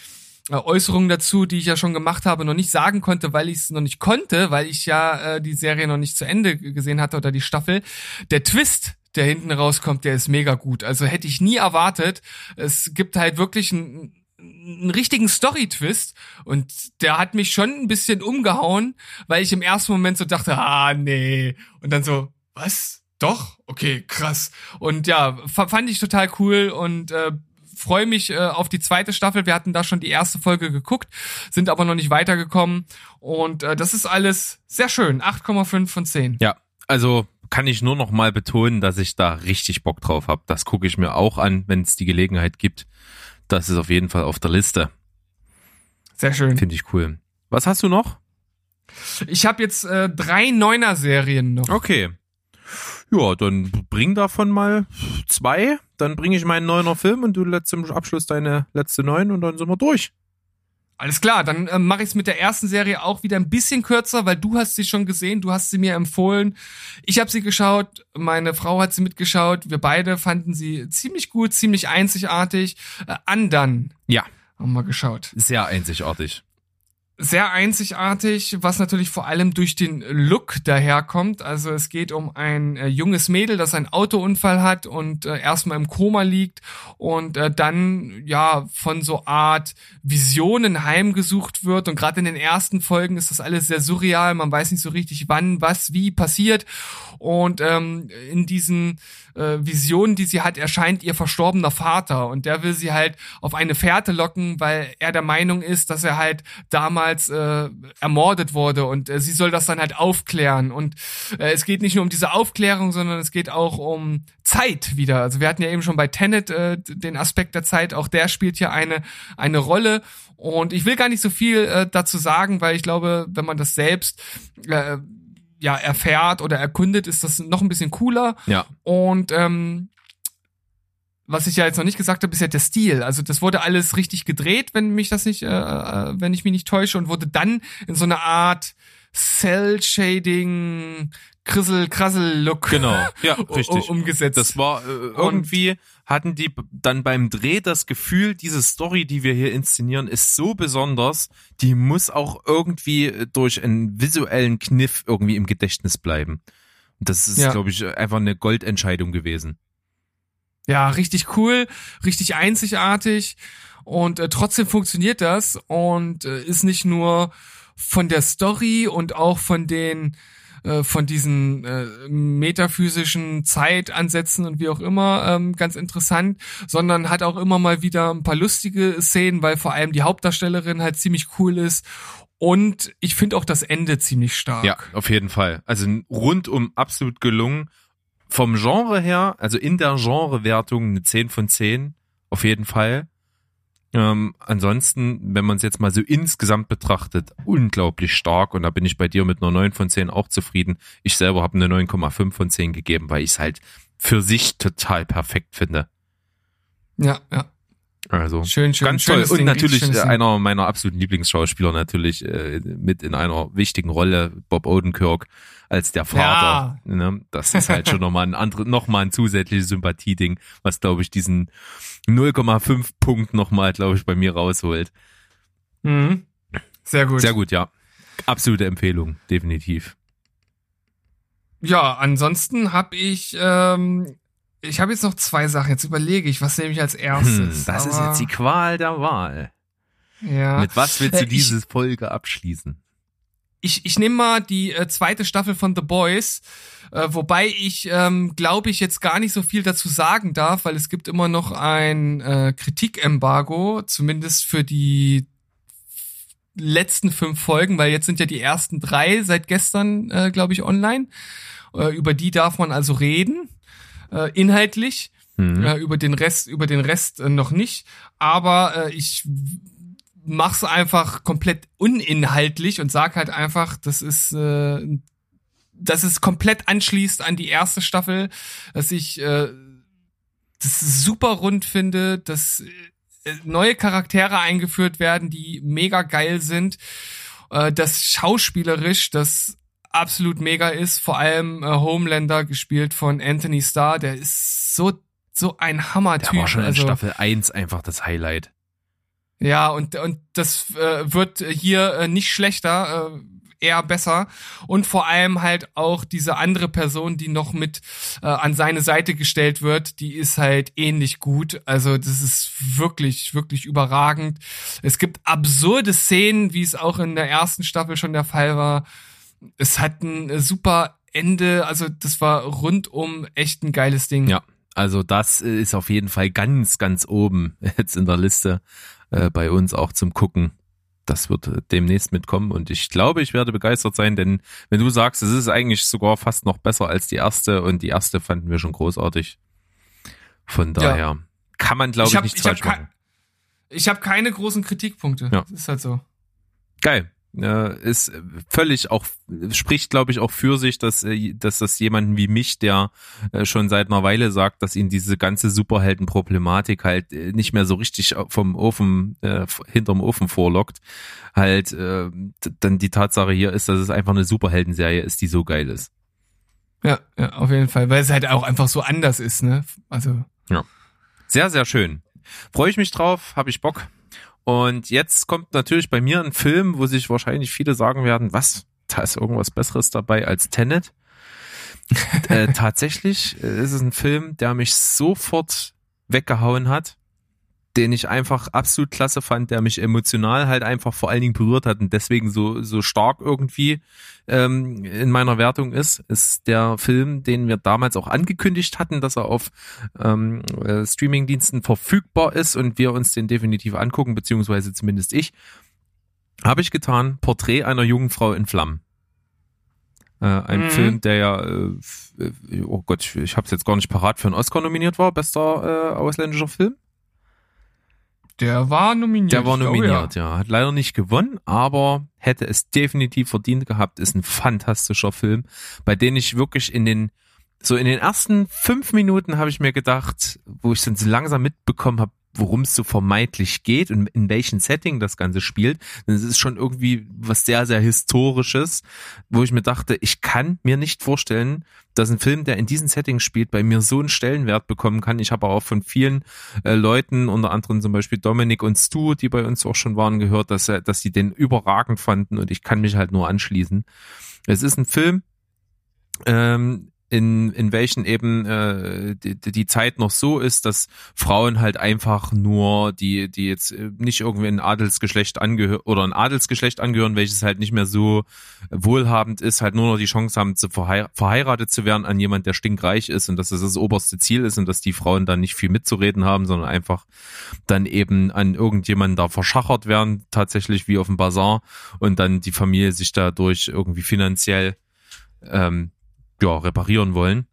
äh, Äußerungen dazu, die ich ja schon gemacht habe, noch nicht sagen konnte, weil ich es noch nicht konnte, weil ich ja äh, die Serie noch nicht zu Ende gesehen hatte oder die Staffel. Der Twist der hinten rauskommt, der ist mega gut. Also hätte ich nie erwartet. Es gibt halt wirklich einen, einen richtigen Story-Twist und der hat mich schon ein bisschen umgehauen, weil ich im ersten Moment so dachte, ah, nee. Und dann so, was? Doch? Okay, krass. Und ja, fand ich total cool und äh, freue mich äh, auf die zweite Staffel. Wir hatten da schon die erste Folge geguckt, sind aber noch nicht weitergekommen. Und äh, das ist alles sehr schön. 8,5 von 10. Ja, also kann ich nur noch mal betonen, dass ich da richtig Bock drauf habe. Das gucke ich mir auch an, wenn es die Gelegenheit gibt. Das ist auf jeden Fall auf der Liste. Sehr schön. Finde ich cool. Was hast du noch? Ich habe jetzt äh, drei Neuner-Serien noch. Okay. Ja, dann bring davon mal zwei. Dann bringe ich meinen neuner Film und du zum Abschluss deine letzte neun und dann sind wir durch. Alles klar, dann äh, mache ich es mit der ersten Serie auch wieder ein bisschen kürzer, weil du hast sie schon gesehen, du hast sie mir empfohlen. Ich habe sie geschaut, meine Frau hat sie mitgeschaut, wir beide fanden sie ziemlich gut, ziemlich einzigartig. Äh, Andern. Ja. Haben wir geschaut. Sehr einzigartig sehr einzigartig, was natürlich vor allem durch den Look daherkommt. Also es geht um ein äh, junges Mädel, das einen Autounfall hat und äh, erstmal im Koma liegt und äh, dann ja von so Art Visionen heimgesucht wird. Und gerade in den ersten Folgen ist das alles sehr surreal. Man weiß nicht so richtig, wann, was, wie passiert. Und ähm, in diesen äh, Visionen, die sie hat, erscheint ihr verstorbener Vater. Und der will sie halt auf eine Fährte locken, weil er der Meinung ist, dass er halt damals äh, ermordet wurde. Und äh, sie soll das dann halt aufklären. Und äh, es geht nicht nur um diese Aufklärung, sondern es geht auch um Zeit wieder. Also wir hatten ja eben schon bei Tenet äh, den Aspekt der Zeit, auch der spielt hier eine eine Rolle. Und ich will gar nicht so viel äh, dazu sagen, weil ich glaube, wenn man das selbst äh, ja erfährt oder erkundet, ist das noch ein bisschen cooler. Ja. Und ähm, was ich ja jetzt noch nicht gesagt habe, ist ja der Stil. Also das wurde alles richtig gedreht, wenn mich das nicht, äh, äh wenn ich mich nicht täusche, und wurde dann in so eine Art Cell-Shading, Krissel, Krassel-Look genau, ja, richtig. umgesetzt. Das war äh, irgendwie, hatten die dann beim Dreh das Gefühl, diese Story, die wir hier inszenieren, ist so besonders, die muss auch irgendwie durch einen visuellen Kniff irgendwie im Gedächtnis bleiben. Und das ist, ja. glaube ich, einfach eine Goldentscheidung gewesen. Ja, richtig cool, richtig einzigartig und äh, trotzdem funktioniert das und äh, ist nicht nur von der Story und auch von den äh, von diesen äh, metaphysischen Zeitansätzen und wie auch immer ähm, ganz interessant, sondern hat auch immer mal wieder ein paar lustige Szenen, weil vor allem die Hauptdarstellerin halt ziemlich cool ist und ich finde auch das Ende ziemlich stark. Ja, auf jeden Fall. Also rundum absolut gelungen. Vom Genre her, also in der Genrewertung eine 10 von 10, auf jeden Fall. Ähm, ansonsten, wenn man es jetzt mal so insgesamt betrachtet, unglaublich stark und da bin ich bei dir mit einer 9 von 10 auch zufrieden. Ich selber habe eine 9,5 von 10 gegeben, weil ich es halt für sich total perfekt finde. Ja, ja. Also schön, schön, ganz toll. Und natürlich einer meiner absoluten Lieblingsschauspieler natürlich äh, mit in einer wichtigen Rolle, Bob Odenkirk als der Vater. Ja. Ne? Das ist halt schon nochmal ein andere, nochmal ein zusätzliches Sympathieding, was glaube ich diesen 0,5 Punkt nochmal, glaube ich, bei mir rausholt. Mhm. Sehr gut. Sehr gut, ja. Absolute Empfehlung, definitiv. Ja, ansonsten habe ich ähm, ich habe jetzt noch zwei Sachen. Jetzt überlege ich, was nehme ich als Hm, erstes. das ist Aber, jetzt die Qual der Wahl. ja. Mit was willst du Äh, ich- diese Folge abschließen? ich, ich nehme mal die äh, zweite Staffel von The Boys, äh, wobei ich, ähm, glaube ich, jetzt gar nicht so viel dazu sagen darf, weil es gibt immer noch ein äh, Kritikembargo, zumindest für die letzten fünf Folgen, weil jetzt sind ja die ersten drei seit gestern, äh, glaube ich, online. Äh, über die darf man also reden, äh, inhaltlich. Hm. Äh, über den Rest, über den Rest äh, noch nicht. Aber äh, ich mach's einfach komplett uninhaltlich und sag halt einfach, das ist, äh, dass es komplett anschließt an die erste Staffel, dass ich äh, das super rund finde, dass äh, neue Charaktere eingeführt werden, die mega geil sind, äh, das schauspielerisch das absolut mega ist, vor allem äh, Homelander gespielt von Anthony Starr, der ist so so ein Hammertyp. Der war schon in also, Staffel 1 einfach das Highlight. ja, und, und das äh, wird hier äh, nicht schlechter, äh, eher besser. Und vor allem halt auch diese andere Person, die noch mit äh, an seine Seite gestellt wird, die ist halt ähnlich gut. Also das ist wirklich, wirklich überragend. Es gibt absurde Szenen, wie es auch in der ersten Staffel schon der Fall war. Es hat ein äh, super Ende, also das war rundum echt ein geiles Ding. Ja. Also das ist auf jeden Fall ganz, ganz oben jetzt in der Liste äh, bei uns auch zum Gucken. Das wird äh, demnächst mitkommen und ich glaube, ich werde begeistert sein, denn wenn du sagst, es ist eigentlich sogar fast noch besser als die erste und die erste fanden wir schon großartig. Von daher kann man, glaube ich, hab- nichts ich falsch machen. Ich habe keine großen Kritikpunkte. Ja. Das ist halt so. Geil. Äh, ist völlig auch, spricht glaube ich auch für sich, dass, äh, dass das jemanden wie mich, der äh, schon seit einer Weile sagt, dass ihn diese ganze Superhelden-Problematik halt äh, nicht mehr so richtig vom Ofen, äh, hinterm Ofen vorlockt, halt äh, dann die Tatsache hier ist, dass es einfach eine Superhelden-Serie ist, die so geil ist. Ja, ja, auf jeden Fall, weil es halt auch einfach so anders ist, ne? Also Sehr, sehr schön. Freue ich mich drauf, habe ich Bock. Und jetzt kommt natürlich bei mir ein Film, wo sich wahrscheinlich viele sagen werden, was, da ist irgendwas Besseres dabei als Tenet. äh, tatsächlich äh, ist es ein Film, der mich sofort weggehauen hat, den ich einfach absolut klasse fand, der mich emotional halt einfach vor allen Dingen berührt hat und deswegen so, so stark irgendwie ähm, in meiner Wertung ist, ist der Film, den wir damals auch angekündigt hatten, dass er auf ähm, äh, Streamingdiensten verfügbar ist und wir uns den definitiv angucken, beziehungsweise zumindest ich. Habe ich getan, Porträt einer jungen Frau in Flammen. Äh, ein Mhm. Film, der ja, äh, äh, oh Gott, ich, ich habe es jetzt gar nicht parat, für einen Oscar nominiert war, bester äh, ausländischer Film. Der war nominiert. Der war glaube, nominiert, ja. Hat leider nicht gewonnen, aber hätte es definitiv verdient gehabt. Ist ein fantastischer Film, bei dem ich wirklich in den so in den ersten fünf Minuten habe ich mir gedacht, wo ich dann so langsam mitbekommen habe, worum es so vermeintlich geht und in welchem Setting das Ganze spielt. Denn es ist schon irgendwie was sehr, sehr Historisches, wo ich mir dachte, ich kann mir nicht vorstellen, dass ein Film, der in diesem Setting spielt, bei mir so einen Stellenwert bekommen kann. Ich habe auch von vielen äh, Leuten, unter anderem zum Beispiel Dominik und Stu, die bei uns auch schon waren, gehört, dass, er- dass sie den überragend fanden und ich kann mich halt nur anschließen. Es ist ein Film, ähm, in, in welchen eben äh, die, die Zeit noch so ist, dass Frauen halt einfach nur, die, die jetzt äh, nicht irgendwie ein Adelsgeschlecht angehören oder ein Adelsgeschlecht angehören, welches halt nicht mehr so wohlhabend ist, halt nur noch die Chance haben, zu verhei verheiratet zu werden an jemand, der stinkreich ist und dass das das oberste Ziel ist und dass die Frauen dann nicht viel mitzureden haben, sondern einfach dann eben an irgendjemanden da verschachert werden, tatsächlich wie auf dem Bazar und dann die Familie sich dadurch irgendwie finanziell ähm, ja, reparieren wollen.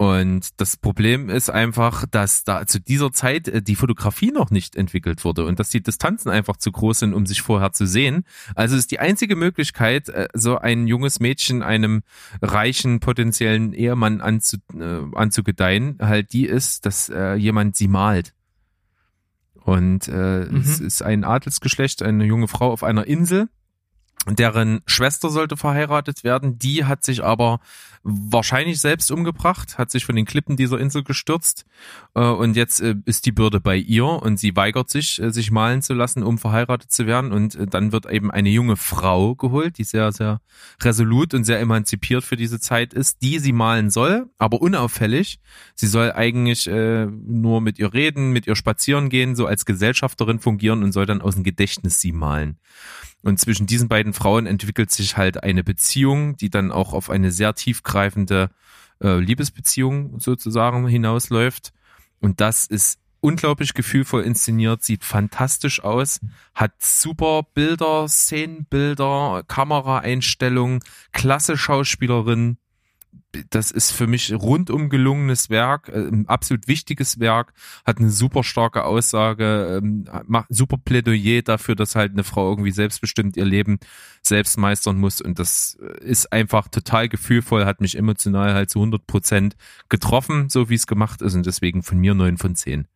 Und das Problem ist einfach, dass da zu dieser Zeit äh, die Fotografie noch nicht entwickelt wurde und dass die Distanzen einfach zu groß sind, um sich vorher zu sehen. Also ist die einzige Möglichkeit, äh, so ein junges Mädchen einem reichen potenziellen Ehemann anzu, äh, anzugedeihen, halt die ist, dass äh, jemand sie malt. Und äh, Mhm. es ist ein Adelsgeschlecht, eine junge Frau auf einer Insel deren Schwester sollte verheiratet werden. Die hat sich aber wahrscheinlich selbst umgebracht, hat sich von den Klippen dieser Insel gestürzt äh, und jetzt äh, ist die Bürde bei ihr und sie weigert sich, äh, sich malen zu lassen, um verheiratet zu werden und äh, dann wird eben eine junge Frau geholt, die sehr, sehr resolut und sehr emanzipiert für diese Zeit ist, die sie malen soll, aber unauffällig. Sie soll eigentlich äh, nur mit ihr reden, mit ihr spazieren gehen, so als Gesellschafterin fungieren und soll dann aus dem Gedächtnis sie malen. Und zwischen diesen beiden Frauen entwickelt sich halt eine Beziehung, die dann auch auf eine sehr tiefgreifende äh, Liebesbeziehung sozusagen hinausläuft. Und das ist unglaublich gefühlvoll inszeniert, sieht fantastisch aus, hat super Bilder, Szenenbilder, Kameraeinstellungen, klasse Schauspielerin, das ist für mich rundum gelungenes Werk, äh, ein absolut wichtiges Werk, hat eine super starke Aussage, ähm, macht super Plädoyer dafür, dass halt eine Frau irgendwie selbstbestimmt ihr Leben selbst meistern muss und das ist einfach total gefühlvoll, hat mich emotional halt zu 100 Prozent getroffen, so wie es gemacht ist und deswegen von mir neun von zehn.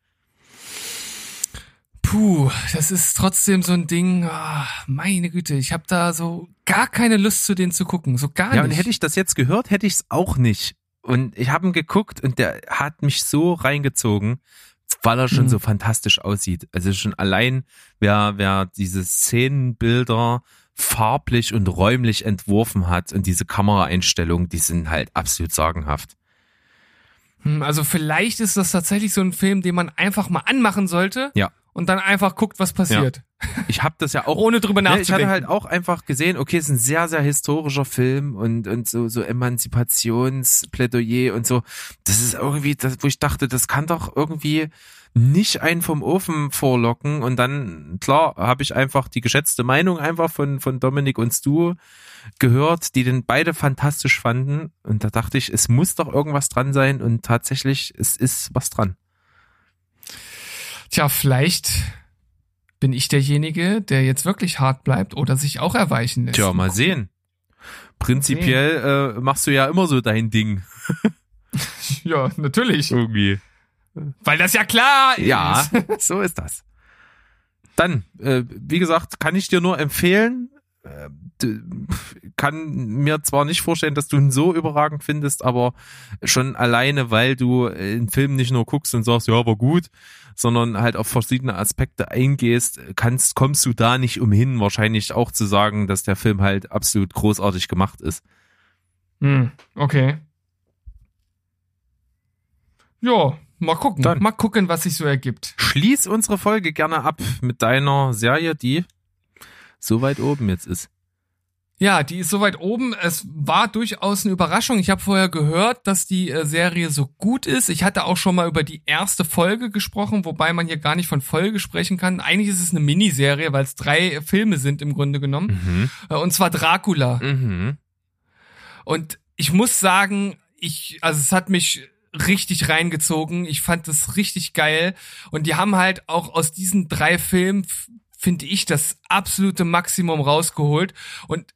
Puh, das ist trotzdem so ein Ding, ah, meine Güte, ich habe da so gar keine Lust zu denen zu gucken, so gar Ja, nicht. und hätte ich das jetzt gehört, hätte ich es auch nicht. Und ich habe ihn geguckt und der hat mich so reingezogen, weil er schon Mhm. so fantastisch aussieht. Also schon allein, wer, wer diese Szenenbilder farblich und räumlich entworfen hat und diese Kameraeinstellungen, die sind halt absolut sagenhaft. Hm, Also vielleicht ist das tatsächlich so ein Film, den man einfach mal anmachen sollte Ja. und dann einfach guckt, was passiert. Ich habe das ja auch Ohne drüber Ne, ich nachzudenken. hatte halt auch einfach gesehen, okay, es ist ein sehr, sehr historischer Film und, und so, so Emanzipationsplädoyer und so. Das ist irgendwie, das, wo ich dachte, das kann doch irgendwie nicht einen vom Ofen vorlocken. Und dann, klar, habe ich einfach die geschätzte Meinung einfach von, von Dominik und Stu gehört, die den beide fantastisch fanden. Und da dachte ich, es muss doch irgendwas dran sein. Und tatsächlich, es ist was dran. Tja, vielleicht bin ich derjenige, der jetzt wirklich hart bleibt oder sich auch erweichen lässt. Tja, mal sehen. Prinzipiell äh, machst du ja immer so dein Ding Ja, natürlich. irgendwie. Weil das ja klar ist. Ja, so ist das. Dann, äh, wie gesagt, kann ich dir nur empfehlen. Äh, kann mir zwar nicht vorstellen, dass du ihn so überragend findest, aber schon alleine, weil du einen Film nicht nur guckst und sagst, ja, war gut, sondern halt auf verschiedene Aspekte eingehst, kannst, kommst du da nicht umhin, wahrscheinlich auch zu sagen, dass der Film halt absolut großartig gemacht ist. Hm, okay. Ja, mal gucken. Dann. Mal gucken, was sich so ergibt. Schließ unsere Folge gerne ab mit deiner Serie, die so weit oben jetzt ist. Ja, die ist soweit oben. Es war durchaus eine Überraschung. Ich habe vorher gehört, dass die äh, Serie so gut ist. Ich hatte auch schon mal über die erste Folge gesprochen, wobei man hier gar nicht von Folge sprechen kann. Eigentlich ist es eine Miniserie, weil es drei Filme sind im Grunde genommen. Mhm. Äh, Und zwar Dracula. Mhm. Und ich muss sagen, ich, also es hat mich richtig reingezogen. Ich fand das richtig geil. Und die haben halt auch aus diesen drei Filmen, finde ich, das absolute Maximum rausgeholt. Und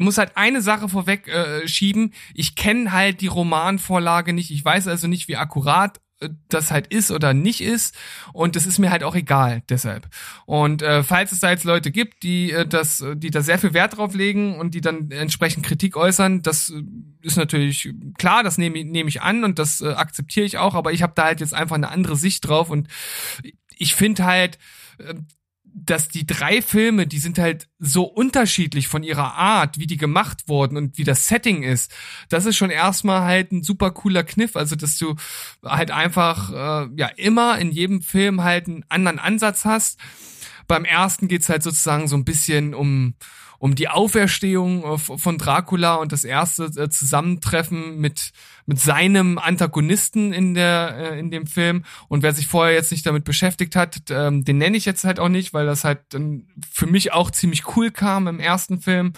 muss halt eine Sache vorweg äh, schieben. Ich kenne halt die Romanvorlage nicht. Ich weiß also nicht, wie akkurat äh, das halt ist oder nicht ist. Und das ist mir halt auch egal, deshalb. Und äh, falls es da jetzt Leute gibt, die äh, das, äh, die da sehr viel Wert drauf legen und die dann entsprechend Kritik äußern, das äh, ist natürlich klar, das nehme nehm ich an und das äh, akzeptiere ich auch, aber ich habe da halt jetzt einfach eine andere Sicht drauf und ich finde halt, äh, dass die drei Filme, die sind halt so unterschiedlich von ihrer Art, wie die gemacht wurden und wie das Setting ist. Das ist schon erstmal halt ein super cooler Kniff, also dass du halt einfach äh, ja immer in jedem Film halt einen anderen Ansatz hast. Beim ersten geht's halt sozusagen so ein bisschen um um die Auferstehung äh, von Dracula und das erste äh, Zusammentreffen mit mit seinem Antagonisten in der äh, in dem Film. Und wer sich vorher jetzt nicht damit beschäftigt hat, ähm, den nenne ich jetzt halt auch nicht, weil das halt für mich auch ziemlich cool kam im ersten Film.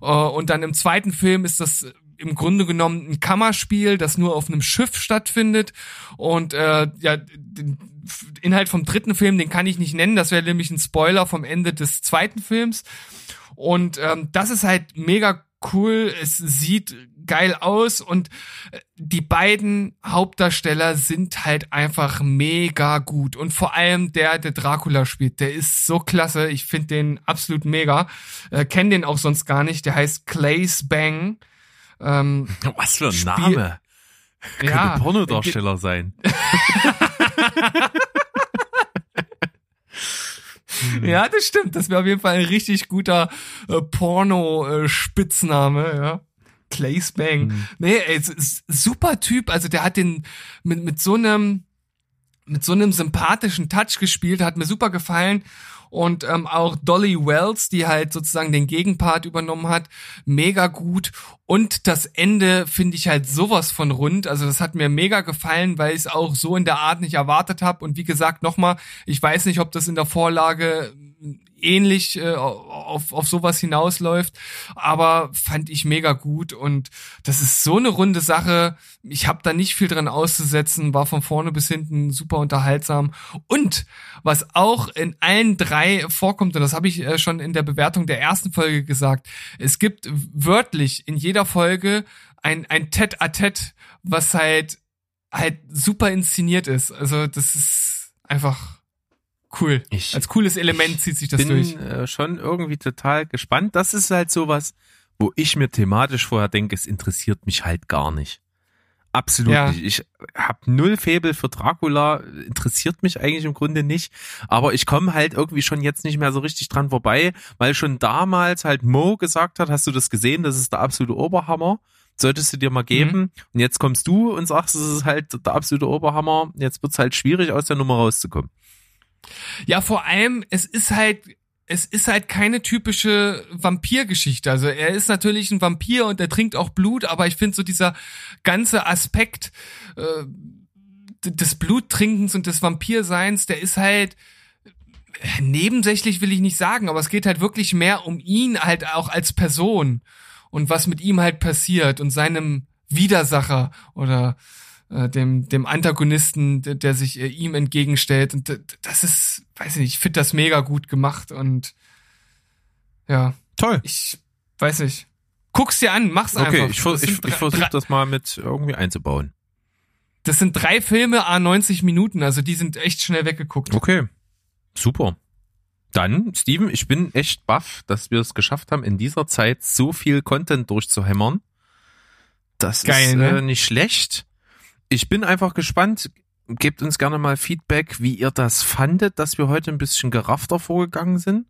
Und dann im zweiten Film ist das im Grunde genommen ein Kammerspiel, das nur auf einem Schiff stattfindet. Und äh, ja den Inhalt vom dritten Film, den kann ich nicht nennen, das wäre nämlich ein Spoiler vom Ende des zweiten Films und ähm, das ist halt mega cool, es sieht geil aus und äh, die beiden Hauptdarsteller sind halt einfach mega gut und vor allem der, der Dracula spielt, der ist so klasse, ich finde den absolut mega, äh, kenne den auch sonst gar nicht, der heißt Clays Bang. Ähm, Was für ein Spiel- Name. Könnte ja, Pornodarsteller sein. Ja, das stimmt. Das wäre auf jeden Fall ein richtig guter äh, Porno-Spitzname, ja. Clays Bang. Mhm. Nee, ey, super Typ. Also der hat den mit, mit so einem mit so einem sympathischen Touch gespielt, hat mir super gefallen. Und ähm, auch Dolly Wells, die halt sozusagen den Gegenpart übernommen hat, mega gut. Und das Ende finde ich halt sowas von rund. Also das hat mir mega gefallen, weil ich es auch so in der Art nicht erwartet habe. Und wie gesagt, nochmal, ich weiß nicht, ob das in der Vorlage ähnlich äh, auf, auf sowas hinausläuft, aber fand ich mega gut und das ist so eine runde Sache. Ich habe da nicht viel dran auszusetzen, war von vorne bis hinten super unterhaltsam und was auch in allen drei vorkommt und das habe ich äh, schon in der Bewertung der ersten Folge gesagt, es gibt wörtlich in jeder Folge ein ein Tête-à-Tête, was halt halt super inszeniert ist. Also das ist einfach cool. Ich- Als cooles Element zieht sich das bin durch. äh, schon irgendwie total gespannt. Das ist halt sowas, wo ich mir thematisch vorher denke, es interessiert mich halt gar nicht. Absolut Ja. nicht. Ich habe null Faible für Dracula, interessiert mich eigentlich im Grunde nicht. Aber ich komme halt irgendwie schon jetzt nicht mehr so richtig dran vorbei, weil schon damals halt Mo gesagt hat, hast du das gesehen, das ist der absolute Oberhammer. Solltest du dir mal geben. Und jetzt kommst du und sagst, es ist halt der absolute Oberhammer. Jetzt wird's halt schwierig, aus der Nummer rauszukommen. Ja, vor allem, es ist halt, es ist halt keine typische Vampirgeschichte. Also er ist natürlich ein Vampir und er trinkt auch Blut, aber ich finde so dieser ganze Aspekt äh, des Bluttrinkens und des Vampirseins, der ist halt nebensächlich will ich nicht sagen, aber es geht halt wirklich mehr um ihn halt auch als Person und was mit ihm halt passiert und seinem Widersacher oder äh, dem dem Antagonisten, der, der sich äh, ihm entgegenstellt und das ist, weiß ich nicht, ich finde das mega gut gemacht und ja, Toll. ich weiß nicht. Guck's dir an, mach's einfach. Okay, ich, ver- Das ich, ich versuche das mal mit irgendwie einzubauen. Das sind drei Filme, a 90 Minuten, also die sind echt schnell weggeguckt. Okay, super. Dann, Steven, ich bin echt baff, dass wir es geschafft haben, in dieser Zeit so viel Content durchzuhämmern. Das Geil, ist ne? äh, nicht schlecht. Ich bin einfach gespannt. Gebt uns gerne mal Feedback, wie ihr das fandet, dass wir heute ein bisschen geraffter vorgegangen sind.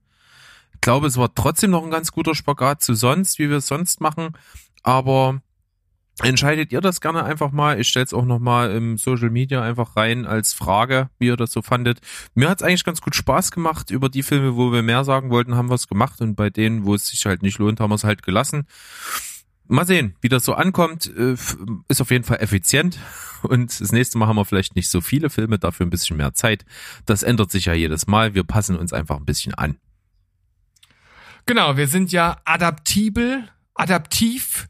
Ich glaube, es war trotzdem noch ein ganz guter Spagat zu sonst, wie wir es sonst machen. Aber entscheidet ihr das gerne einfach mal. Ich stelle es auch noch mal im Social Media einfach rein als Frage, wie ihr das so fandet. Mir hat es eigentlich ganz gut Spaß gemacht. Über die Filme, wo wir mehr sagen wollten, haben wir es gemacht. Und bei denen, wo es sich halt nicht lohnt, haben wir es halt gelassen. Mal sehen, wie das so ankommt. Äh, Ist auf jeden Fall effizient. Und das nächste Mal haben wir vielleicht nicht so viele Filme, dafür ein bisschen mehr Zeit. Das ändert sich ja jedes Mal. Wir passen uns einfach ein bisschen an. Genau, wir sind ja adaptibel, adaptiv.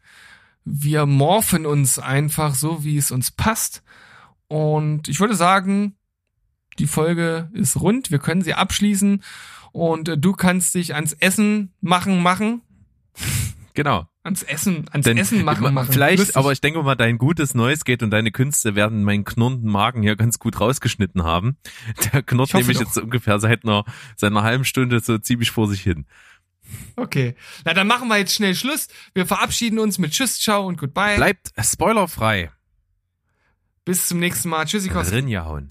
Wir morphen uns einfach so, wie es uns passt. Und ich würde sagen, die Folge ist rund. Wir können sie abschließen. Und äh, du kannst dich ans Essen machen, machen. Genau. Ans Essen, ans Denn Essen machen, machen. vielleicht, Lustig. aber ich denke mal, dein gutes Neues geht und deine Künste werden meinen knurrenden Magen hier ganz gut rausgeschnitten haben. Der knurrt nämlich doch. jetzt ungefähr seit einer, seit einer halben Stunde so ziemlich vor sich hin. Okay. Na, dann machen wir jetzt schnell Schluss. Wir verabschieden uns mit Tschüss, Ciao und Goodbye. Bleibt spoilerfrei. Bis zum nächsten Mal. Tschüssikowski. Rinja hauen.